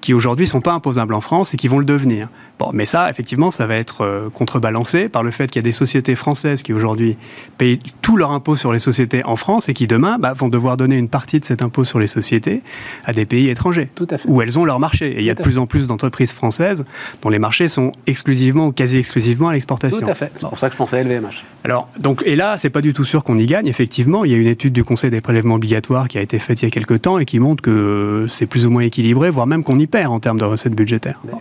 qui aujourd'hui ne sont pas imposables en France et qui vont le devenir. Bon, mais ça, effectivement, ça va être euh, contrebalancé par le fait qu'il y a des sociétés françaises qui aujourd'hui payent tout leur impôt sur les sociétés en France et qui demain bah, vont devoir donner une partie de cet impôt sur les sociétés à des pays étrangers, Tout à fait. où elles ont leur marché. Et il y a de plus en plus d'entreprises françaises dont les marchés sont exclusivement ou quasi exclusivement à l'exportation. Tout à fait. C'est pour ça que je pensais à LVMH. Alors, donc, et là, c'est pas du tout sûr qu'on y gagne. Effectivement, il y a une étude du Conseil des prélèvements obligatoires qui a été faite il y a quelques temps et qui montre que c'est plus ou moins équilibré, voire même qu'on y perd en termes de recettes budgétaires. Bon.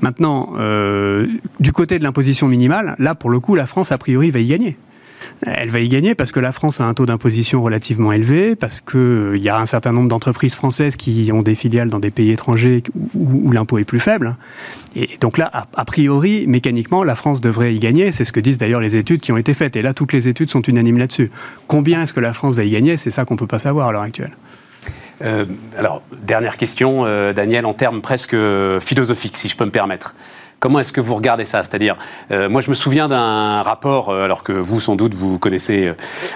Maintenant, euh, du côté de l'imposition minimale, là, pour le coup, la France, a priori, va y gagner. Elle va y gagner parce que la France a un taux d'imposition relativement élevé, parce qu'il euh, y a un certain nombre d'entreprises françaises qui ont des filiales dans des pays étrangers où, l'impôt est plus faible. Et donc là, a, a, priori, mécaniquement, la France devrait y gagner. C'est ce que disent d'ailleurs les études qui ont été faites. Et là, toutes les études sont unanimes là-dessus. Combien est-ce que la France va y gagner? C'est ça qu'on ne peut pas savoir à l'heure actuelle. Euh, alors, dernière question, euh, Daniel, en termes presque philosophiques, si je peux me permettre. Comment est-ce que vous regardez ça? C'est-à-dire, euh, moi je me souviens d'un rapport, euh, alors que vous sans doute vous connaissez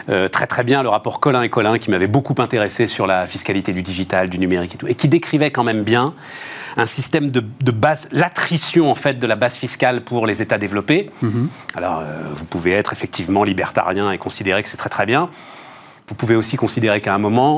euh, très très bien le rapport Colin et Colin, qui m'avait beaucoup intéressé sur la fiscalité du digital, du numérique et tout, et qui décrivait quand même bien un système de, de base, l'attrition en fait de la base fiscale pour les États développés. Mm -hmm. Alors, vous pouvez être effectivement libertarien et considérer que c'est très très bien. Vous pouvez aussi considérer qu'à un moment,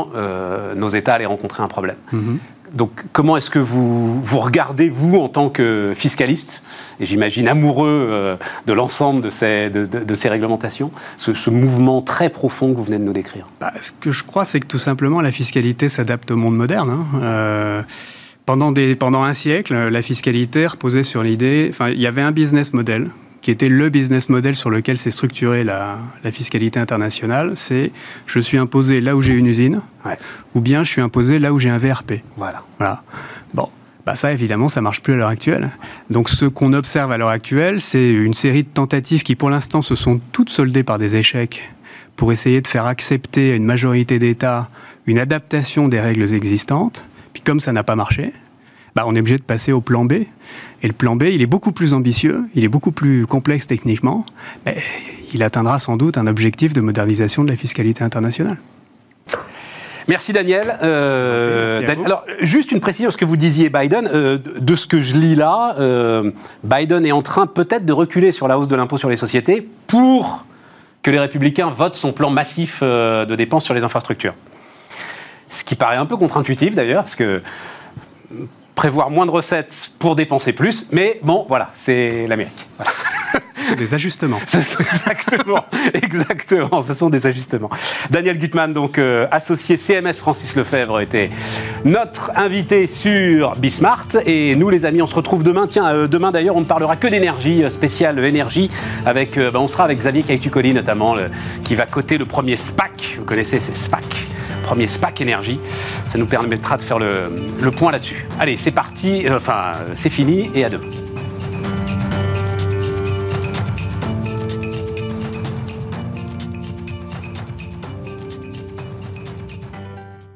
nos États allaient rencontrer un problème. Mm -hmm. Donc, comment est-ce que vous, vous regardez, vous, en tant que fiscaliste, et j'imagine amoureux euh, de l'ensemble de ces, de, ces réglementations, ce, mouvement très profond que vous venez de nous décrire? Bah, Ce que je crois, c'est que tout simplement, la fiscalité s'adapte au monde moderne. Hein. Euh, pendant, pendant un siècle, la fiscalité reposait sur l'idée, enfin, il y avait un business model qui était le business model sur lequel s'est structurée la, la, fiscalité internationale, c'est je suis imposé là où j'ai une usine, ouais. ou bien je suis imposé là où j'ai un VRP. Voilà. voilà. Bon. Bah ça, évidemment, ça marche plus à l'heure actuelle. Donc, ce qu'on observe à l'heure actuelle, c'est une série de tentatives qui, pour l'instant, se sont toutes soldées par des échecs pour essayer de faire accepter à une majorité d'États une adaptation des règles existantes. Puis, comme ça n'a pas marché, bah, on est obligé de passer au plan B. Et le plan B, il est beaucoup plus ambitieux, il est beaucoup plus complexe techniquement, mais il atteindra sans doute un objectif de modernisation de la fiscalité internationale. Merci Daniel. Euh, Merci alors, juste une précision, ce que vous disiez, Biden, euh, de ce que je lis là, euh, Biden est en train peut-être de reculer sur la hausse de l'impôt sur les sociétés pour que les républicains votent son plan massif de dépenses sur les infrastructures. Ce qui paraît un peu contre-intuitif d'ailleurs, parce que prévoir moins de recettes pour dépenser plus, mais bon, voilà, c'est l'Amérique. Voilà. Des ajustements. exactement, exactement, ce sont des ajustements. Daniel Gutmann, donc euh, associé CMS Francis Lefebvre, était notre invité sur Bismart. Et nous, les amis, on se retrouve demain. Tiens, euh, demain d'ailleurs, on ne parlera que d'énergie, euh, spéciale énergie. Avec, euh, ben, on sera avec Xavier Caïtucoli notamment, le, qui va coter le premier SPAC. Vous connaissez, c'est SPAC premier SPAC énergie. Ça nous permettra de faire le, point là-dessus. Allez, c'est parti, enfin, c'est fini et à demain.